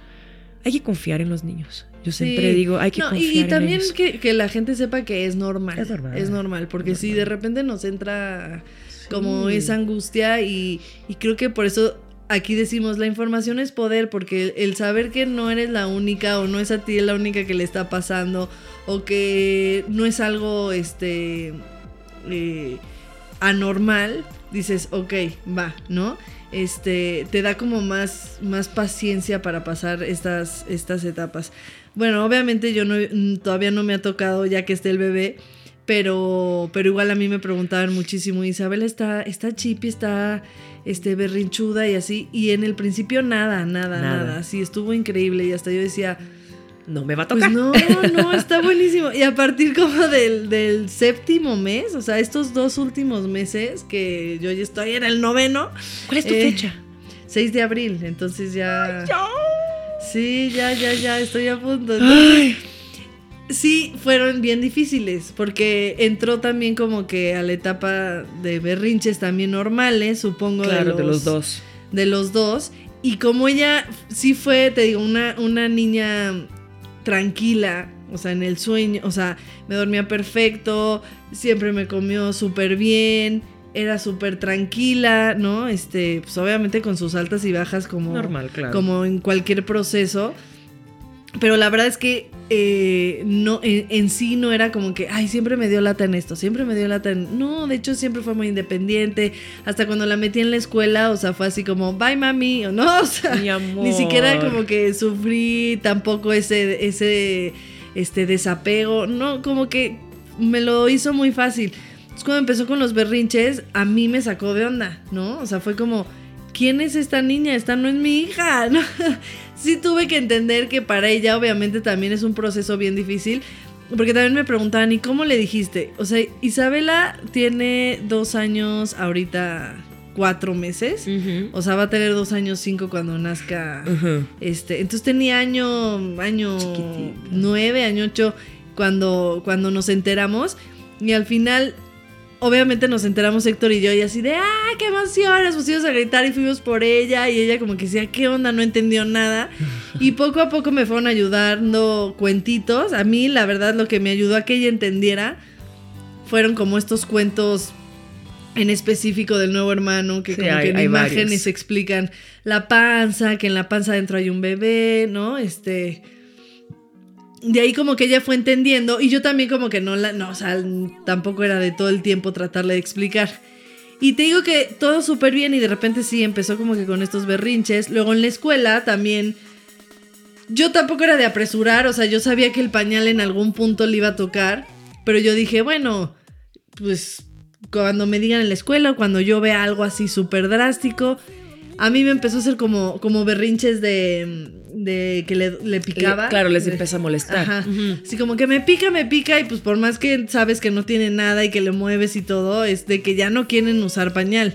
Hay que confiar en los niños. Yo siempre Sí. digo, hay que No, confiar y en también ellos. que, que la gente sepa que es normal. Es normal. Es normal, porque Es si de repente nos entra como esa angustia y, y creo que por eso aquí decimos la información es poder, porque el, saber que no eres la única o no es a ti la única que le está pasando o que no es algo este eh, anormal, dices, ok, va, ¿no? Este, te da como más, más paciencia para pasar estas, estas etapas. Bueno, obviamente yo mm, todavía no me ha tocado ya que esté el bebé, pero, pero igual a mí me preguntaban muchísimo, Isabel está, está chipi, está este, berrinchuda y así, y en el principio nada, nada, Nada. nada, sí, estuvo increíble y hasta yo decía, No me va a pues tocar. no, no, está buenísimo. Y a partir como del, del séptimo mes, o sea, estos dos últimos meses que yo ya estoy en el noveno, ¿Cuál es tu Eh, fecha? 6 de abril, entonces ya... Sí, ya, ya, ya, estoy a punto. Entonces, sí fueron bien difíciles, porque entró también como que a la etapa de berrinches también normales, supongo. Claro, de, los, de los dos. De los dos. Y como ella sí fue, te digo, una, una niña tranquila, o sea, en el sueño, o sea, me dormía perfecto, siempre me comió súper bien, era súper tranquila, ¿no? Este, pues obviamente con sus altas y bajas como... Normal, claro. Como en cualquier proceso. Pero la verdad es que eh, no, en, en sí no era como que, ay, siempre me dio lata en esto, siempre me dio lata en... No, de hecho siempre fue muy independiente. Hasta cuando la metí en la escuela, o sea, fue así como, bye mami, o no, o sea, Mi amor. ni siquiera como que sufrí tampoco ese, ese este, desapego. No, como que me lo hizo muy fácil. Entonces cuando empezó con los berrinches, a mí me sacó de onda, ¿no? O sea, fue como, ¿quién es esta niña? Esta no es mi hija, ¿no? Sí tuve que entender que para ella obviamente también es un proceso bien difícil. Porque también me preguntaban, ¿y cómo le dijiste? O sea, Isabela tiene dos años ahorita, cuatro meses. O sea, va a tener dos años cinco cuando nazca. Este, entonces tenía año, año Chiquitita. nueve, año ocho cuando, cuando nos enteramos. Y al final, obviamente nos enteramos Héctor y yo y así de, ¡ah, qué emoción! Nos pusimos a gritar y fuimos por ella. Y ella como que decía, ¿qué onda? No entendió nada. Y poco a poco me fueron ayudando cuentitos. A mí, la verdad, lo que me ayudó a que ella entendiera fueron como estos cuentos en específico del nuevo hermano, que Sí, como hay- que en imágenes varios. explican la panza, que en la panza adentro hay un bebé, ¿no? Este. De ahí como que ella fue entendiendo y yo también como que no la, no, o sea, tampoco era de todo el tiempo tratarle de explicar. Y te digo que todo súper bien y de repente sí empezó como que con estos berrinches. Luego en la escuela también, yo tampoco era de apresurar, o sea, yo sabía que el pañal en algún punto le iba a tocar, pero yo dije, bueno, pues cuando me digan en la escuela cuando yo vea algo así súper drástico, a mí me empezó a hacer como, como berrinches de, de que le, le picaba. Le- claro, les empieza a molestar. Ajá. Así como que me pica, me pica y pues por más que sabes que no tiene nada y que le mueves y todo, es de que ya no quieren usar pañal.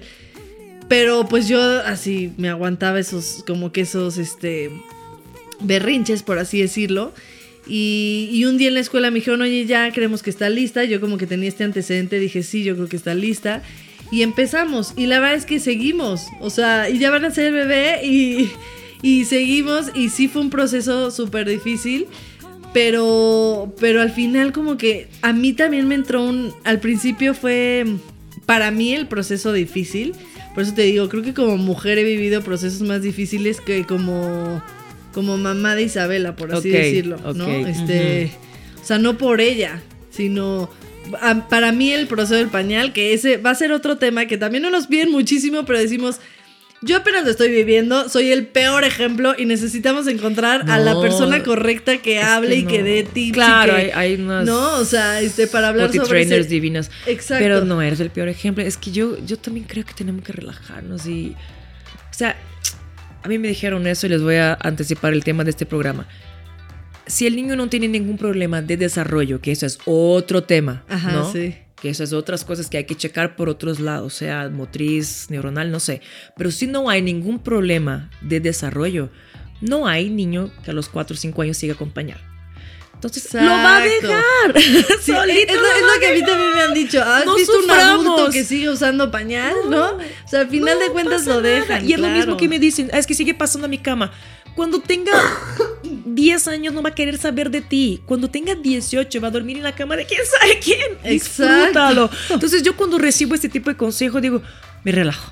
Pero pues yo así me aguantaba esos, como que esos, este, berrinches, por así decirlo. Y, y un día en la escuela me dijeron, oye, ya creemos que está lista. Yo como que tenía este antecedente, dije, sí, yo creo que está lista. Y empezamos. Y la verdad es que seguimos. O sea, y ya van a ser bebé y, y seguimos. Y sí fue un proceso súper difícil. Pero, pero al final como que a mí también me entró un... Al principio fue para mí el proceso difícil. Por eso te digo, creo que como mujer he vivido procesos más difíciles que como, como mamá de Isabela, por así decirlo. ¿no? Este, O sea, no por ella, sino... Para mí el proceso del pañal, que ese va a ser otro tema que también no nos piden muchísimo, pero decimos, yo apenas lo estoy viviendo, soy el peor ejemplo y necesitamos encontrar a la persona correcta que hable y no. que dé tips. Claro, que- hay, hay unas No, o sea, este, para hablar sobre trainers ese- divinas. Exacto. Pero no eres el peor ejemplo. Es que yo, yo también creo que tenemos que relajarnos y. O sea, a mí me dijeron eso y les voy a anticipar el tema de este programa. Si el niño no tiene ningún problema de desarrollo, que eso es otro tema, Ajá, ¿no? sí. Que eso es otras cosas que hay que checar por otros lados, sea motriz, neuronal, no sé. Pero si no hay ningún problema de desarrollo, no hay niño que a los 4 o 5 años siga acompañado. Entonces, lo va a Exacto. dejar. Sí, Solito es, lo, es lo que a mí también me han dicho. ¿Has No visto un adulto suframos. que sigue usando pañal? ¿No? O sea, al final de cuentas lo dejan. Y es lo mismo claro. que me dicen, "Ah, es que sigue pasando a mi cama. Cuando tenga 10 años no va a querer saber de ti. Cuando tenga 18 va a dormir en la cama de quién sabe quién. Exacto. Disfrútalo. Entonces yo cuando recibo este tipo de consejo digo, me relajo.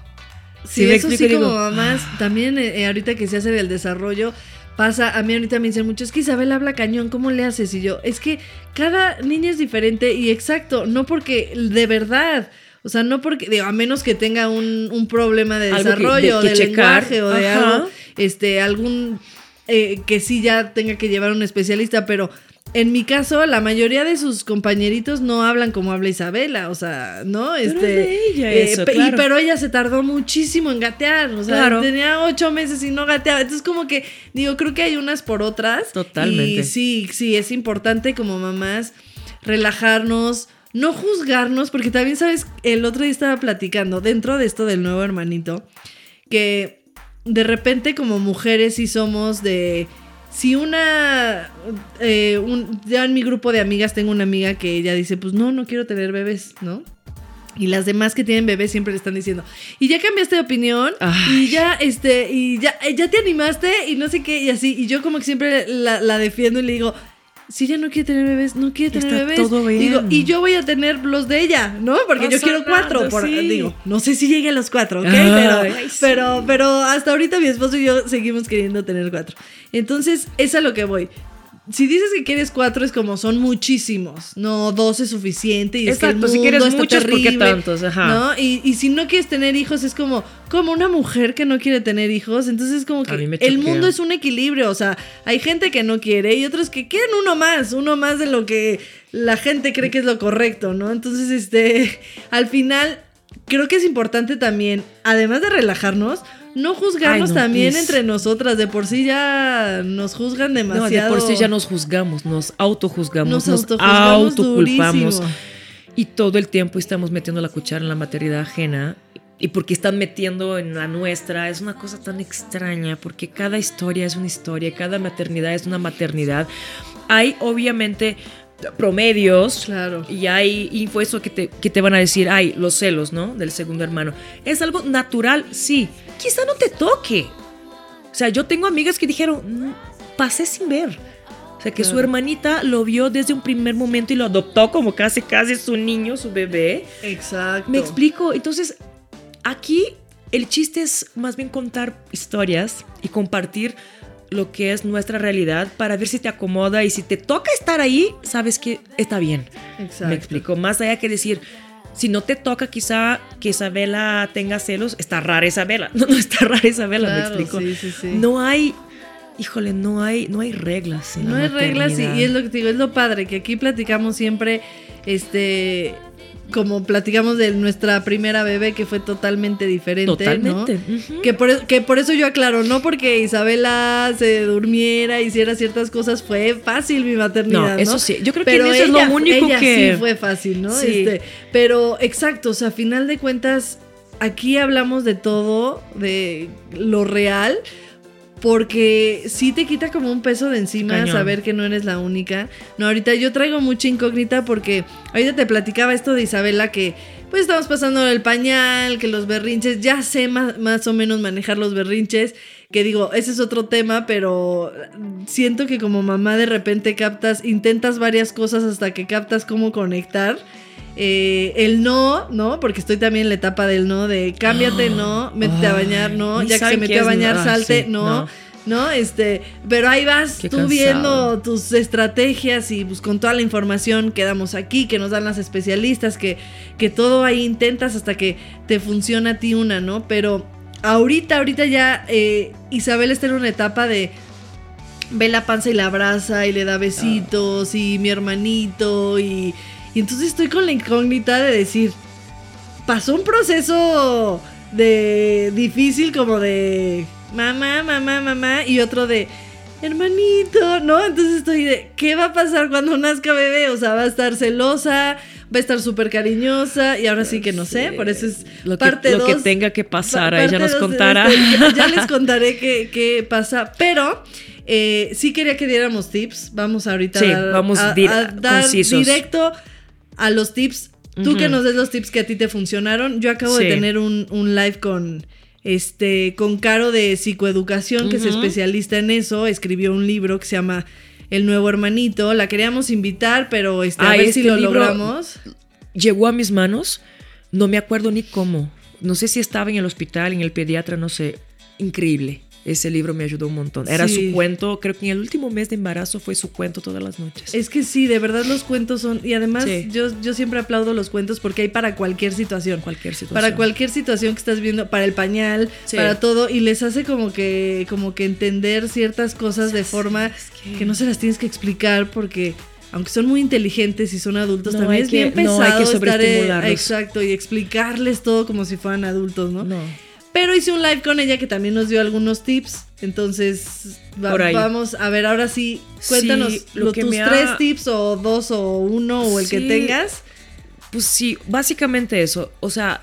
Sí, Si me eso sí explico, como digo, mamás, "Ah". también eh, ahorita que se hace el desarrollo, pasa, a mí ahorita me dicen mucho, es que Isabel habla cañón, ¿cómo le haces? Y yo, es que cada niña es diferente y exacto, no porque de verdad, o sea, no porque, digo, a menos que tenga un, un problema de que- desarrollo, de- que de, lenguaje o de ajá. algo, este, algún, eh, que sí ya tenga que llevar a un especialista, pero... En mi caso, la mayoría de sus compañeritos no hablan como habla Isabela, o sea, ¿no? Pero Este, es de ella eh, eso, pe- y- pero ella se tardó muchísimo en gatear, o sea, Claro. tenía ocho meses y no gateaba. Entonces, como que, digo, creo que hay unas por otras. Totalmente. Y sí, sí, es importante como mamás relajarnos, no juzgarnos, porque también, sabes, el otro día estaba platicando dentro de esto del nuevo hermanito, que de repente como mujeres sí somos de si una, eh, un- ya en mi grupo de amigas tengo una amiga que ella dice, pues no, no quiero tener bebés, ¿no? Y las demás que tienen bebés siempre le están diciendo, y ya cambiaste de opinión, Ay. y ya, este, y ya, eh, ya te animaste, y no sé qué, y así. Y yo como que siempre la, la defiendo y le digo, si ella no quiere tener bebés, no quiere tener Está bebés. todo bien. Digo, y yo voy a tener los de ella, ¿no? Porque yo quiero cuatro. nada, por- sí. Digo, no sé si llegue a los cuatro, ¿ok? Ay, pero, ay, sí. pero, pero hasta ahorita mi esposo y yo seguimos queriendo tener cuatro. Entonces, es a lo que voy. Si dices que quieres cuatro es como son muchísimos, no dos es suficiente y es que el Exacto, si mundo quieres está muchos, ¿por qué terrible, tantos? Ajá. ¿no? Y, y si no quieres tener hijos es como como una mujer que no quiere tener hijos, entonces es como que el mundo es un equilibrio, o sea, hay gente que no quiere y otros que quieren uno más, uno más de lo que la gente cree que es lo correcto, ¿no? Entonces, este, al final creo que es importante también, además de relajarnos, no juzgarnos Ay, no, también please. entre nosotras. De por sí ya nos juzgan No, demasiado. de por sí ya nos juzgamos, nos autojuzgamos, Nos nos, autoculpamos. durísimo. Y todo el tiempo estamos metiendo la cuchara en la maternidad ajena. Y porque están metiendo en la nuestra, es una cosa tan extraña, porque cada historia es una historia, cada maternidad es una maternidad. Hay obviamente promedios, Claro. y hay eso que te, que te van a decir, ay, los celos, ¿no? Del segundo hermano. Es algo natural, sí. Quizá no te toque. O sea, yo tengo amigas que dijeron, "Mm, pasé sin ver. O sea, que su hermanita lo vio desde un primer momento y lo adoptó como casi, casi su niño, su bebé. Exacto. Me explico. Entonces, aquí el chiste es más bien contar historias y compartir lo que es nuestra realidad para ver si te acomoda y si te toca estar ahí, sabes que está bien. Exacto. Me explico. Más allá que decir, si no te toca quizá que Isabela tenga celos, está rara Isabela. No, no está rara Isabela, Claro, me explico. sí, sí, sí. No hay, híjole, no hay, no hay reglas. en No la hay reglas y, y es lo que te digo, es lo padre, que aquí platicamos siempre, este, como platicamos de nuestra primera bebé que fue totalmente diferente, Totalmente. ¿no? Que por, que por eso yo aclaro, no porque Isabela se durmiera, hiciera ciertas cosas, fue fácil mi maternidad, No, ¿no? eso sí. Yo creo que eso es ella- lo único ella que. sí fue fácil, ¿no? Sí. Este, pero exacto, o sea, a final de cuentas, aquí hablamos de todo, de lo real, porque sí te quita como un peso de encima Cañón. saber que no eres la única. No, ahorita yo traigo mucha incógnita porque ahorita te platicaba esto de Isabela que pues estamos pasando el pañal, que los berrinches, ya sé más, más o menos manejar los berrinches, que digo, ese es otro tema, pero siento que como mamá de repente captas, intentas varias cosas hasta que captas cómo conectar. Eh, el no, ¿no? Porque estoy también en la etapa del no, de cámbiate, no, métete a bañar, no, ya que se metió a bañar, ah, salte, no. no. ¿no? Este, pero ahí vas Qué tú cansado. viendo tus estrategias y pues con toda la información que damos aquí, que nos dan las especialistas, que, que todo ahí intentas hasta que te funciona a ti una, ¿no? Pero ahorita, ahorita ya eh, Isabel está en una etapa de ve la panza y la abraza y le da besitos y mi hermanito y, y entonces estoy con la incógnita de decir, pasó un proceso de difícil como de mamá, mamá, mamá y otro de hermanito, ¿no? Entonces estoy de, ¿qué va a pasar cuando nazca bebé? O sea, va a estar celosa, va a estar súper cariñosa y ahora sí que no sé, por eso es Lo que, lo que tenga que pasar, Pa- parte nos contará. este- ya, les contaré qué, qué pasa, pero eh, sí quería que diéramos tips. Vamos ahorita Sí, a, vamos a- dir- a dar concisos. directo a los tips. Tú que nos des los tips que a ti te funcionaron. Yo acabo de tener un, un live con este con Caro de psicoeducación, que es especialista en eso. Escribió un libro que se llama El nuevo hermanito. La queríamos invitar, pero este, a Ay, ver este si lo logramos. Llegó a mis manos, no me acuerdo ni cómo. No sé si estaba en el hospital, en el pediatra, no sé. Increíble. Ese libro me ayudó un montón. Era Sí. su cuento, creo que en el último mes de embarazo fue su cuento todas las noches. Es que sí, de verdad los cuentos son. Y además, Sí. yo, yo siempre aplaudo los cuentos porque hay para cualquier situación. cualquier situación. Para cualquier situación que estás viendo, para el pañal, Sí. para todo, y les hace como que, como que entender ciertas cosas de forma que- que... no se las tienes que explicar porque aunque son muy inteligentes y son adultos, No, también hay es bien que- no, hay pesado que estar exacto y explicarles todo como si fueran adultos, ¿no? No. Pero hice un live con ella que también nos dio algunos tips, entonces va- vamos a ver ahora sí, cuéntanos Sí, lo lo- que tus ha- tres tips o dos o uno o el que tengas. Pues sí, básicamente eso. O sea,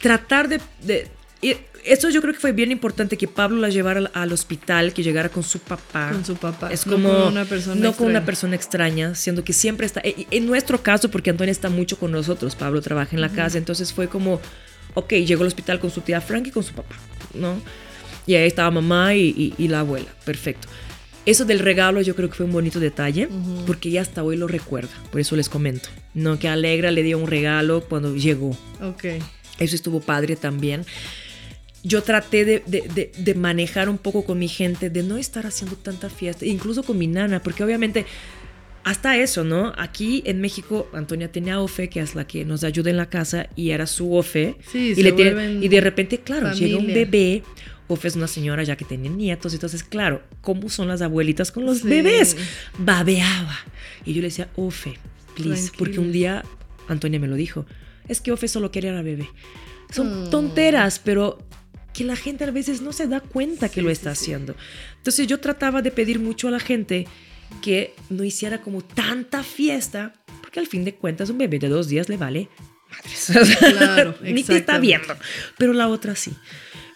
tratar de, de- Y eso yo creo que fue bien importante que Pablo la llevara al, al hospital, que llegara con su papá. Con su papá, Es no como con una persona no con una extraña. persona extraña, siendo que siempre está. y En nuestro caso, porque Antonia está mucho con nosotros, Pablo trabaja en la casa, entonces fue como, ok, llegó al hospital con su tía Frank y con su papá, ¿no? Y ahí estaba mamá y, y- y la abuela, perfecto. Eso del regalo yo creo que fue un bonito detalle, porque ya hasta hoy lo recuerda, por eso les comento, ¿no? Que Alegra le dio un regalo cuando llegó. Ok. Eso estuvo padre también. Yo traté de, de- de- de manejar un poco con mi gente, de no estar haciendo tanta fiesta, incluso con mi nana, porque obviamente hasta eso, ¿no? Aquí en México, Antonia tenía Ofe, que es la que nos ayuda en la casa, y era su Ofe. Sí, y, se le tiene- y de repente, claro, llega un familia. bebé. Ofe es una señora ya que tiene nietos, entonces, claro, ¿cómo son las abuelitas con los Sí. bebés? Babeaba. Y yo le decía, Ofe, please, porque Tranquila. un día Antonia me lo dijo, es que Ofe solo quería a bebé. Son Mm. tonteras, pero que la gente a veces no se da cuenta que lo está haciendo. Entonces yo trataba de pedir mucho a la gente que no hiciera como tanta fiesta, porque al fin de cuentas un bebé de dos días le vale madres. Claro, Ni te está viendo. Pero la otra sí.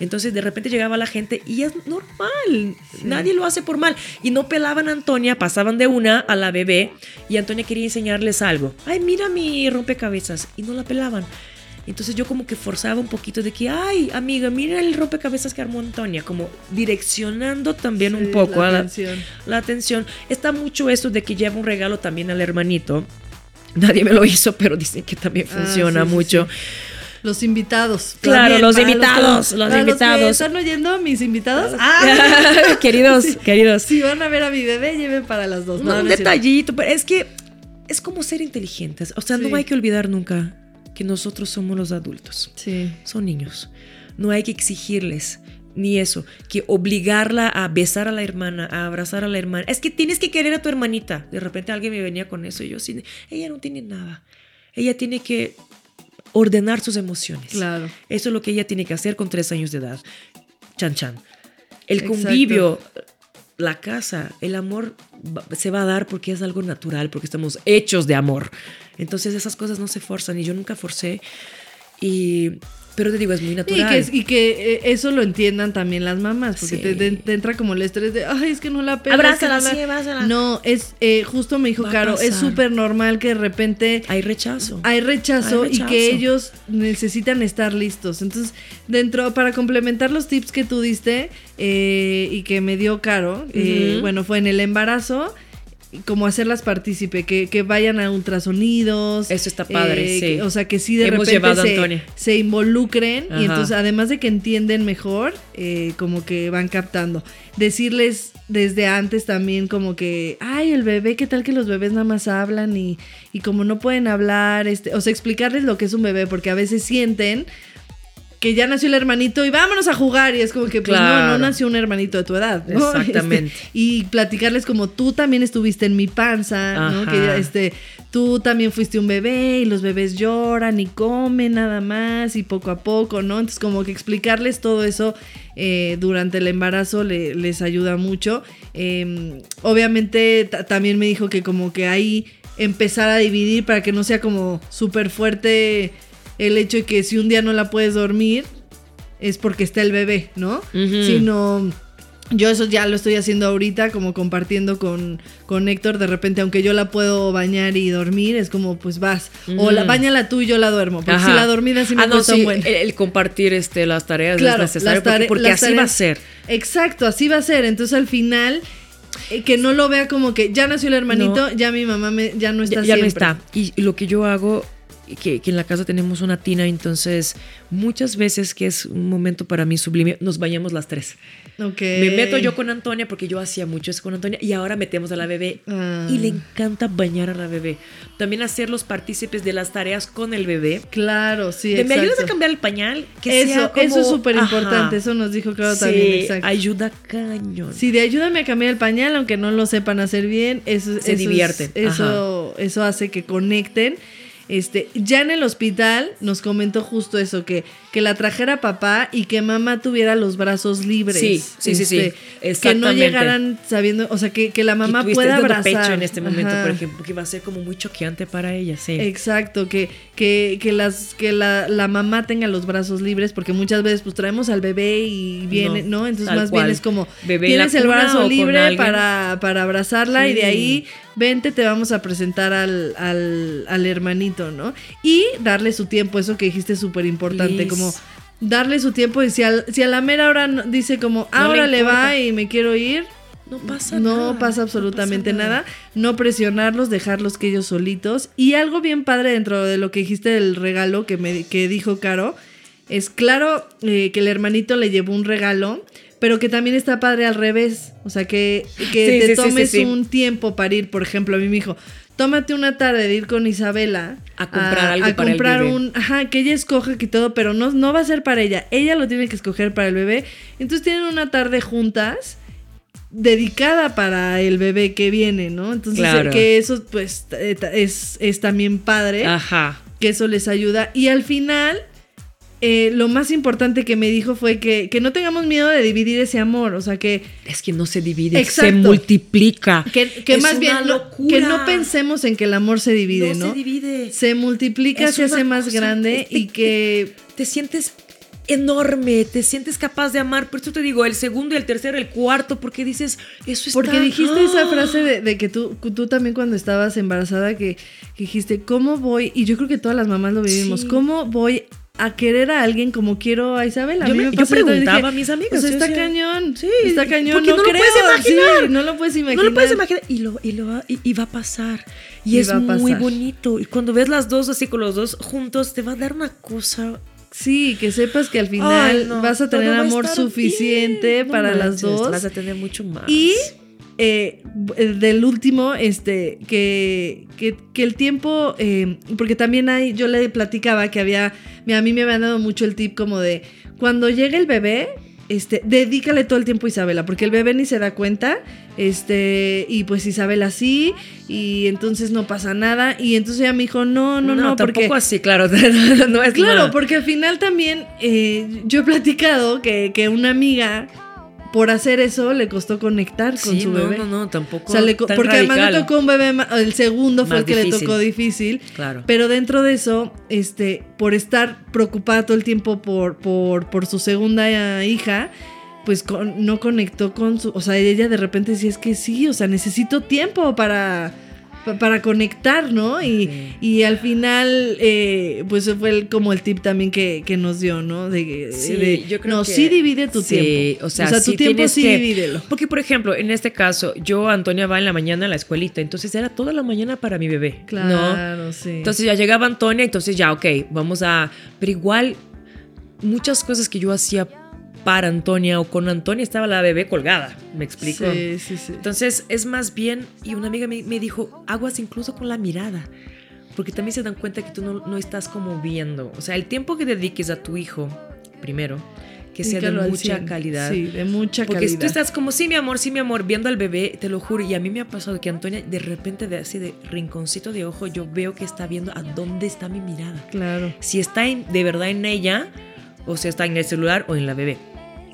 Entonces de repente llegaba la gente y es normal. Nadie lo hace por mal. Y no pelaban a Antonia, pasaban de una a la bebé y Antonia quería enseñarles algo. Ay, mira mi rompecabezas. Y no la pelaban. Entonces yo como que forzaba un poquito de que, ay, amiga, mira el rompecabezas que armó Antonia, como direccionando también un poco la a la, atención. la atención. Está mucho eso de que lleva un regalo también al hermanito. Nadie me lo hizo, pero dicen que también Ah, funciona sí, mucho. Los invitados. Claro, los invitados, los invitados. ¿Están oyendo mis invitados? Ah, queridos, queridos. si van a ver a mi bebé, lleven para las dos. No, No, un no detallito, pero es que es como ser inteligentes. O sea, Sí. no hay que olvidar nunca que nosotros somos los adultos. Sí. Son niños. No hay que exigirles ni eso, que obligarla a besar a la hermana, a abrazar a la hermana. Es que tienes que querer a tu hermanita. De repente alguien me venía con eso y yo sí, ella no tiene nada. Ella tiene que ordenar sus emociones. Claro. Eso es lo que ella tiene que hacer con tres años de edad. Chan chan. El Exacto. convivio, la casa, el amor se va a dar porque es algo natural, porque estamos hechos de amor. Entonces esas cosas no se forzan y yo nunca forcé. Y, pero te digo, es muy Y natural. y que eh, eso lo entiendan también las mamás, porque Sí. te, te- te entra como el estrés de, ay, es que no la es que Abrázala, no la-". sí, abrázala. No, es, eh, justo me dijo Caro, es súper normal que de repente Hay rechazo. hay rechazo, Hay y que ellos necesitan estar listos. Entonces, dentro, para complementar los tips que tú diste eh, y que me dio Caro, eh, Ujú. bueno, fue en el embarazo, como hacerlas partícipe, que, que vayan a ultrasonidos. Eso está padre, eh, sí. que- o sea, que sí de Hemos repente se, involucren Ajá. y entonces además de que entienden mejor, eh, como que van captando. Decirles desde antes también como que, ay, el bebé, ¿qué tal que los bebés nada más hablan y, y como no pueden hablar? Este, o sea, explicarles lo que es un bebé, porque a veces sienten que ya nació el hermanito y vámonos a jugar y es como que pues no, Claro. no nació un hermanito de tu edad. ¿no? Exactamente. Este, y platicarles como tú también estuviste en mi panza, ¿no? Que este, tú también fuiste un bebé y los bebés lloran y comen nada más y poco a poco, ¿no? Entonces como que explicarles todo eso eh, durante el embarazo le- les ayuda mucho. Eh, obviamente ta- también me dijo que como que ahí empezar a dividir para que no sea como súper fuerte el hecho de que si un día no la puedes dormir es porque está el bebé, ¿no? Sino yo eso ya lo estoy haciendo ahorita, como compartiendo con, con Héctor. De repente, aunque yo la puedo bañar y dormir, es como, pues vas. O la bañala tú y yo la duermo. Porque Ajá. si la dormida sí me ah, no, sí, buen. el, el compartir este, las tareas Claro, es necesario porque, así va a ser. Exacto, así va a ser. Entonces al final, eh, que no lo vea como que ya nació el hermanito, ya mi mamá me, ya no está ya, ya no está. Y lo que yo hago, que, que en la casa tenemos una tina, entonces muchas veces que es un momento para mí sublime, nos bañamos las tres. Ok. Me meto yo con Antonia porque yo hacía mucho eso con Antonia y ahora metemos a la bebé Ah. y le encanta bañar a la bebé. También hacerlos partícipes de las tareas con el bebé. Claro, sí. ¿Me ayudas a cambiar el pañal? Que Eso, sea como- eso es súper importante. Eso nos dijo Caro Sí, también. Exacto. ayuda cañón. Sí, de ayúdame a cambiar el pañal, aunque no lo sepan hacer bien, eso, Se eso es- divierten, eso, eso hace que conecten. Este, ya en el hospital nos comentó justo eso, que, que la trajera papá y que mamá tuviera los brazos libres. Sí, sí, sí, sí. Este, Que no llegaran sabiendo, o sea, que, que la mamá tuviste pueda abrazar. pecho en este momento, Ajá. por ejemplo, que va a ser como muy choqueante para ella, sí. Exacto, que, que, que, las, que la, la mamá tenga los brazos libres, porque muchas veces pues traemos al bebé y viene, ¿no? No, Entonces más cual. bien es como, Bebé tienes el brazo libre para, para abrazarla y de ahí, vente, te vamos a presentar al, al, al hermanito, ¿no? Y darle su tiempo, eso que dijiste es súper importante, Please. Como darle su tiempo y si, al- si a la mera hora no- dice como, No le ahora le va y me quiero ir, No pasa no nada. pasa no absolutamente pasa nada. No presionarlos, dejarlos que ellos solitos. Y algo bien padre dentro de lo que dijiste del regalo que, me, que dijo Caro, es claro eh, que el hermanito le llevó un regalo, pero que también está padre al revés. O sea, que, que Sí, te sí, tomes sí. un tiempo para ir, por ejemplo, a mí me dijo, tómate una tarde de ir con Isabela A comprar algo a para el comprar bebé. un, ajá, que ella escoge que todo, pero no, no va a ser para ella, ella lo tiene que escoger para el bebé. Entonces tienen una tarde juntas dedicada para el bebé que viene, ¿no? Entonces Claro. que eso pues eh, es, es también padre, Ajá. que eso les ayuda. Y al final, eh, lo más importante que me dijo fue que, que no tengamos miedo de dividir ese amor, o sea que Es que no se divide, Exacto. se multiplica. que, que Es más una bien no, locura. que no pensemos en que el amor se divide, ¿no? se divide. Se multiplica, Es se hace más grande es de- y que Te sientes enorme, te sientes capaz de amar. Por eso te digo, el segundo, el tercero, el cuarto, porque dices, eso está... Porque dijiste esa ¡Ah! frase de, de que tú, tú también cuando estabas embarazada que, que dijiste, ¿cómo voy? Y yo creo que todas las mamás lo vivimos, Sí. ¿cómo voy a querer a alguien como quiero a Isabel? A Yo me- me yo preguntaba a mis amigas, O sea, está cañón. sí, está cañón. porque no lo creo, puedes sí, imaginar. no lo puedes imaginar. No lo puedes imaginar. Y, lo, y, lo va, y, y va a pasar. Y, Y es muy bonito. Y cuando ves las dos así con los dos juntos, te va a dar una cosa. Sí, que sepas que al final Ay, no, vas a tener a amor suficiente bien. No para las dos. Vas a tener mucho más. Y eh, del último, este, que, que, que el tiempo, eh, porque también hay, yo le platicaba que había, a mí me habían dado mucho el tip como de, cuando llegue el bebé, este, dedícale todo el tiempo a Isabela, porque el bebé ni se da cuenta, este, y pues Isabela sí, y entonces no pasa nada, y entonces ella me dijo, no, no, no, tampoco porque... así, claro. no es Claro, nada. porque al final también eh, yo he platicado que, que una amiga, por hacer eso, le costó conectar con Sí, su no, bebé. no, no, tampoco. O sea, le porque además le radical. tocó un bebé, el segundo fue el que le tocó difícil. Claro. Pero dentro de eso, este, por estar preocupada todo el tiempo por, por, por su segunda eh, hija, pues con- no conectó con su. O sea, ella de repente decía, es que sí, o sea, necesito tiempo para. Pa- Para conectar, ¿no? Y, Sí. y al final, eh, pues fue el- como el tip también que, que nos dio, ¿no? De, Sí, de, yo creo no, que- sí divide tu sí, tiempo. o sea, tu sí tiempo sí que- divídelo. Porque, por ejemplo, en este caso, yo, Antonia, va en la mañana a la escuelita, entonces era toda la mañana para mi bebé. ¿no? Claro, sí. Entonces ya llegaba Antonia, entonces ya, ok, vamos a... Pero igual, muchas cosas que yo hacía para Antonia o con Antonia estaba la bebé colgada, ¿me explico? Sí, sí, sí. Entonces es más bien, y una amiga me, me dijo, aguas incluso con la mirada, porque también se dan cuenta que tú no, no estás como viendo. O sea, el tiempo que dediques a tu hijo, primero, que sea de mucha 100. calidad. Sí, de mucha Porque si calidad. tú estás como, sí, mi amor, sí, mi amor, viendo al bebé, te lo juro, y a mí me ha pasado que Antonia, de repente, de así de rinconcito de ojo, yo veo que está viendo a dónde está mi mirada. Claro. Si está en- de verdad en ella, o si está en el celular o en la bebé.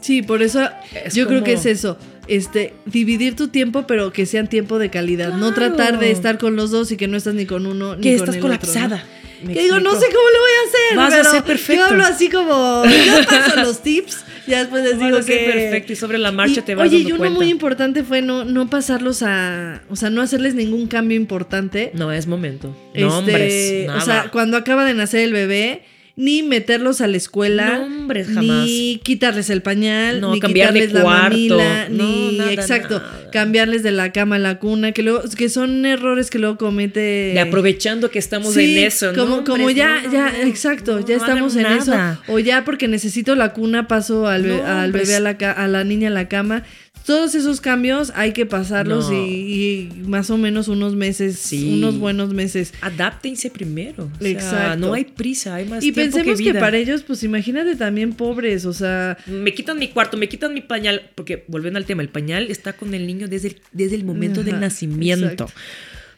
Sí, por eso Es yo creo que es eso. Este, dividir tu tiempo, pero que sean tiempo de calidad. No tratar de estar con los dos y que no estás ni con uno ni Que con estás el colapsada. otro, ¿no? ¿Me Que digo, no sé cómo le voy a hacer. Vas a hacer perfecto. Yo hablo así como. Yo paso los tips. Ya después les Vas a digo hacer que. perfecto y sobre la marcha Y, te vas Oye, dando y uno cuenta. muy importante fue no, no pasarlos a. O sea, no hacerles ningún cambio importante. No, es momento. Este, No, hombres, O sea, cuando acaba de nacer el bebé, ni meterlos a la escuela, No, jamás. ni quitarles el pañal, No, ni cambiar de quitarles la mamila, No, ni nada, exacto, nada. cambiarles de la cama a la cuna, que luego que son errores que luego comete De aprovechando que estamos Sí, en eso, ¿no? como, como ya, ya, exacto, ya estamos en eso. O ya porque necesito la cuna, paso al, be- al bebé hombres. a la, a la niña a la cama. Todos esos cambios hay que pasarlos No. y, y más o menos unos meses, Sí. unos buenos meses. Adáptense primero. O sea, Exacto. no hay prisa, hay más Y tiempo pensemos que, vida. para ellos, pues imagínate también pobres, o sea, Me quitan mi cuarto, me quitan mi pañal, porque volviendo al tema, el pañal está con el niño desde el, desde el momento del nacimiento. exacto.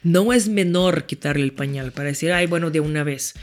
no es menor quitarle el pañal para decir, ay, bueno, de una vez.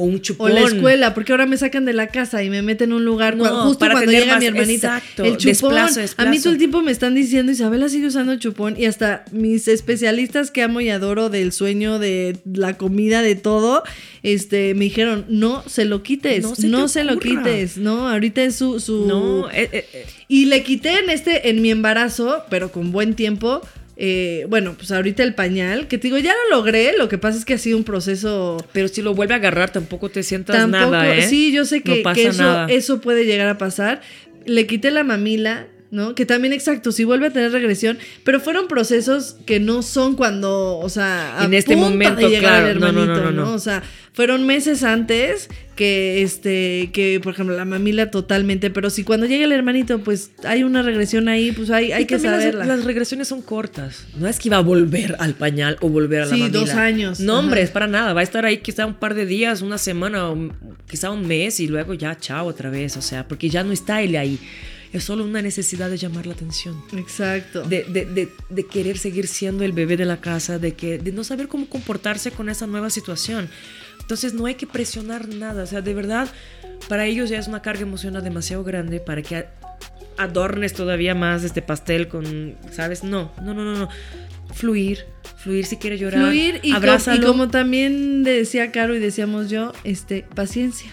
O un O chupón. la escuela, porque ahora me sacan de la casa y me meten en un lugar No, justo para cuando llega más- mi hermanita. exacto, el chupón. desplazo, A mí todo el tiempo me están diciendo, Isabela sigue usando chupón y hasta mis especialistas que amo y adoro del sueño, de la comida, de todo, este, me dijeron, no se lo quites, No no se lo quites, no, ahorita es su... su... No, eh, eh, eh, Y le quité en este, en mi embarazo, pero con buen tiempo. Eh, bueno, pues ahorita el pañal, que te digo, ya lo logré, lo que pasa es que ha sido un proceso pero si lo vuelve a agarrar, tampoco te sientas Tampoco, nada, ¿eh? sí, yo sé que, eso, nada. eso puede llegar a pasar. Le quité la mamila, ¿no? Que también, exacto, si vuelve a tener regresión, pero fueron procesos que no son cuando, o sea, a En este punto momento, de llegar claro, al no, no, hermanito, no, no, no. O sea, fueron meses antes que, este, que, por ejemplo, la mamila totalmente, pero si cuando llega el hermanito, pues hay una regresión ahí, pues hay, hay Y que las- saberla. Las, regresiones son cortas. No es que iba a volver al pañal o volver a la Sí, mamila. dos años, No, hombre, es para nada. Va a estar ahí quizá un par de días, una semana, o quizá un mes y luego ya, chao otra vez. O sea, porque ya no está él ahí. Es solo una necesidad de llamar la atención. Exacto. De, de- de- de querer seguir siendo el bebé de la casa, de, que, de no saber cómo comportarse con esa nueva situación. Entonces no hay que presionar nada. O sea, de verdad, para ellos ya es una carga emocional demasiado grande para que adornes todavía más este pastel con, ¿sabes? No, no, no, no, no. Fluir, fluir si quiere llorar. Fluir y, com- y abrázalo. como también decía Caro y decíamos yo, este, paciencia.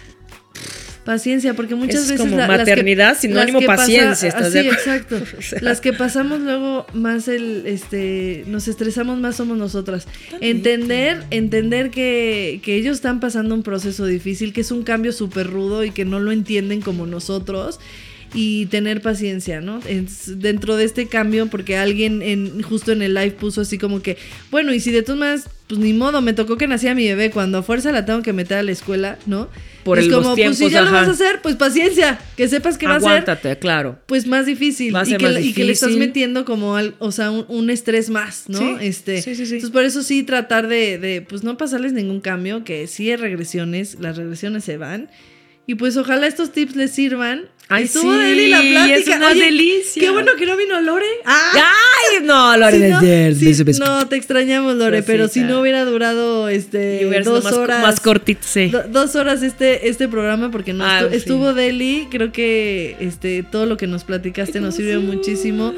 Paciencia, porque muchas Es veces como la- las que- maternidad, sinónimo las que pasa- paciencia, ¿estás de sí, acuerdo? exacto. O sea. Las que pasamos luego más el, este, nos estresamos más somos nosotras. Entender, entender que, que ellos están pasando un proceso difícil, que es un cambio súper rudo y que no lo entienden como nosotros. Y tener paciencia, ¿no? Es dentro de este cambio, porque alguien en, justo en el live puso así como que, bueno, y si de todas maneras, pues ni modo, me tocó que nacía mi bebé, cuando a fuerza la tengo que meter a la escuela, ¿no? Por es el- los como, pues si ya lo vas a hacer, pues paciencia, que sepas que va a ser Aguántate, claro. pues más difícil, Va a y, que, más y que le estás difícil. metiendo como al, o sea, un, un estrés más, ¿no? Sí, este, sí, sí, sí. Entonces por eso sí tratar de, de, pues no pasarles ningún cambio, que sí hay regresiones, las regresiones se van. Y pues ojalá estos tips les sirvan. Ay, Estuvo sí, deli la plática. es una Oye, delicia. Qué bueno que no vino Lore. Ah, ¡Ay, no, Lore! si no, beso, beso. no, te extrañamos, Lore, pero si no hubiera durado este Y hubiera sido dos más, horas. más cortito, sí. Do- dos horas este, este programa porque nos Ah, estu- sí. estuvo Deli. Creo que este, todo lo que nos platicaste nos sirvió muchísimo.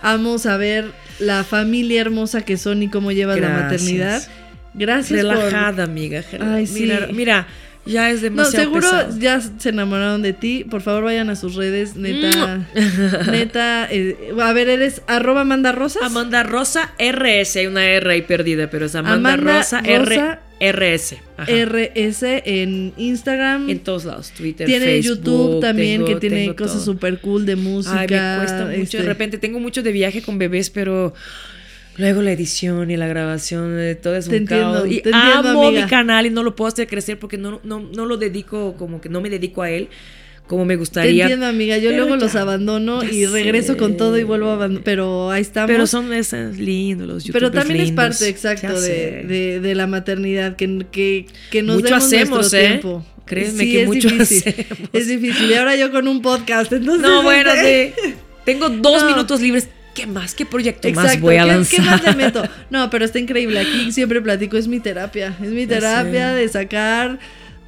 Amo saber la familia hermosa que son y cómo llevas la maternidad. Gracias por- Relajada, amiga. Ay, sí. mira, mira, ya es No, demasiado seguro pesado. ya se enamoraron de ti. Por favor, vayan a sus redes, neta. neta. eh, a ver, eres arroba Amanda Rosas. Amanda Rosa RS, hay una R ahí perdida, pero es Amanda, Amanda Rosa, R, Rosa RS. Ajá. RS en Instagram. En todos lados, Twitter, tiene Facebook, YouTube también, tengo- que tiene cosas súper cool de música. Ay, me cuesta mucho. este, De repente tengo mucho de viaje con bebés, pero luego la edición y la grabación, eh, todo es Te un entiendo, caos. Y te amo mi canal y no lo puedo hacer crecer porque no, no, no lo dedico, como que no me dedico a él como me Te gustaría. entiendo, amiga. Yo luego los abandono y regreso sé. con todo y vuelvo a abandonar. Pero ahí estamos. Pero son esas lindos los Pero también es parte, exacto, de, de, de la maternidad, que, que, que nos Mucho demos hacemos, nuestro ¿eh? tiempo. Créeme Sí, que es mucho difícil. hacemos. Es difícil. Y ahora yo con un podcast, entonces... No, bueno, sí. Tengo dos No. minutos libres. ¿Qué más? ¿Qué proyecto más Exacto, voy a ¿qué- lanzar? ¿qué más le meto? No, pero está increíble. Aquí siempre platico, es mi terapia. Es mi terapia de sacar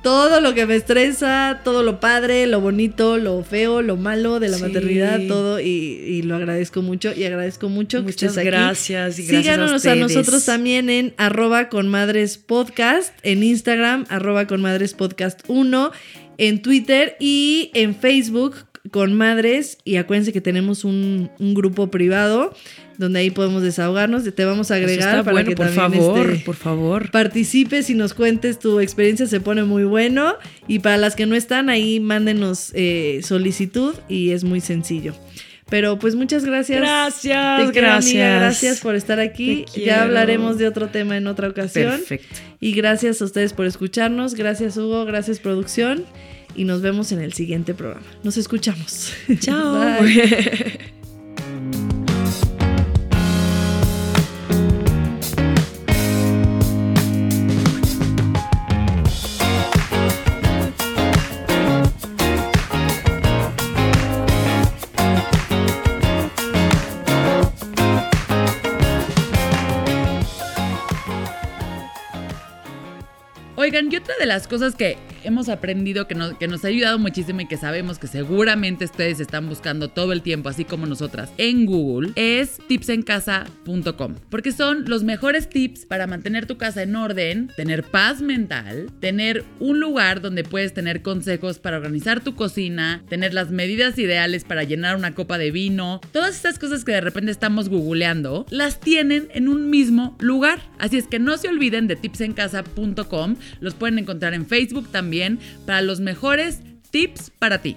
todo lo que me estresa, todo lo padre, lo bonito, lo feo, lo malo de la Sí. maternidad, todo. Y, y lo agradezco mucho. Y agradezco mucho que Muchas estés aquí. gracias y gracias Síganos a, nosotros también en arroba con madres podcast, en Instagram, arroba con madres podcast 1, en Twitter y en Facebook con madres. Y acuérdense que tenemos un, un grupo privado donde ahí podemos desahogarnos. Te vamos a agregar para bueno, que por también favor, este, por favor. participes y nos cuentes tu experiencia, se pone muy bueno. Y para las que no están ahí, mándenos eh, solicitud y es muy sencillo. Pero pues muchas gracias. Gracias, Te quiero, gracias. amiga, gracias por estar aquí. Ya hablaremos de otro tema en otra ocasión. Perfecto. Y gracias a ustedes por escucharnos. Gracias, Hugo. Gracias, producción y nos vemos en el siguiente programa. Nos escuchamos. Chao. Oigan, y otra de las cosas que hemos aprendido que nos, que nos ha ayudado muchísimo y que sabemos que seguramente ustedes están buscando todo el tiempo, así como nosotras, en Google, es tipsencasa.com. Porque son los mejores tips para mantener tu casa en orden, tener paz mental, tener un lugar donde puedes tener consejos para organizar tu cocina, tener las medidas ideales para llenar una copa de vino. Todas estas cosas que de repente estamos googleando, las tienen en un mismo lugar. Así es que no se olviden de tipsencasa.com. Los pueden encontrar en Facebook también para los mejores tips para ti.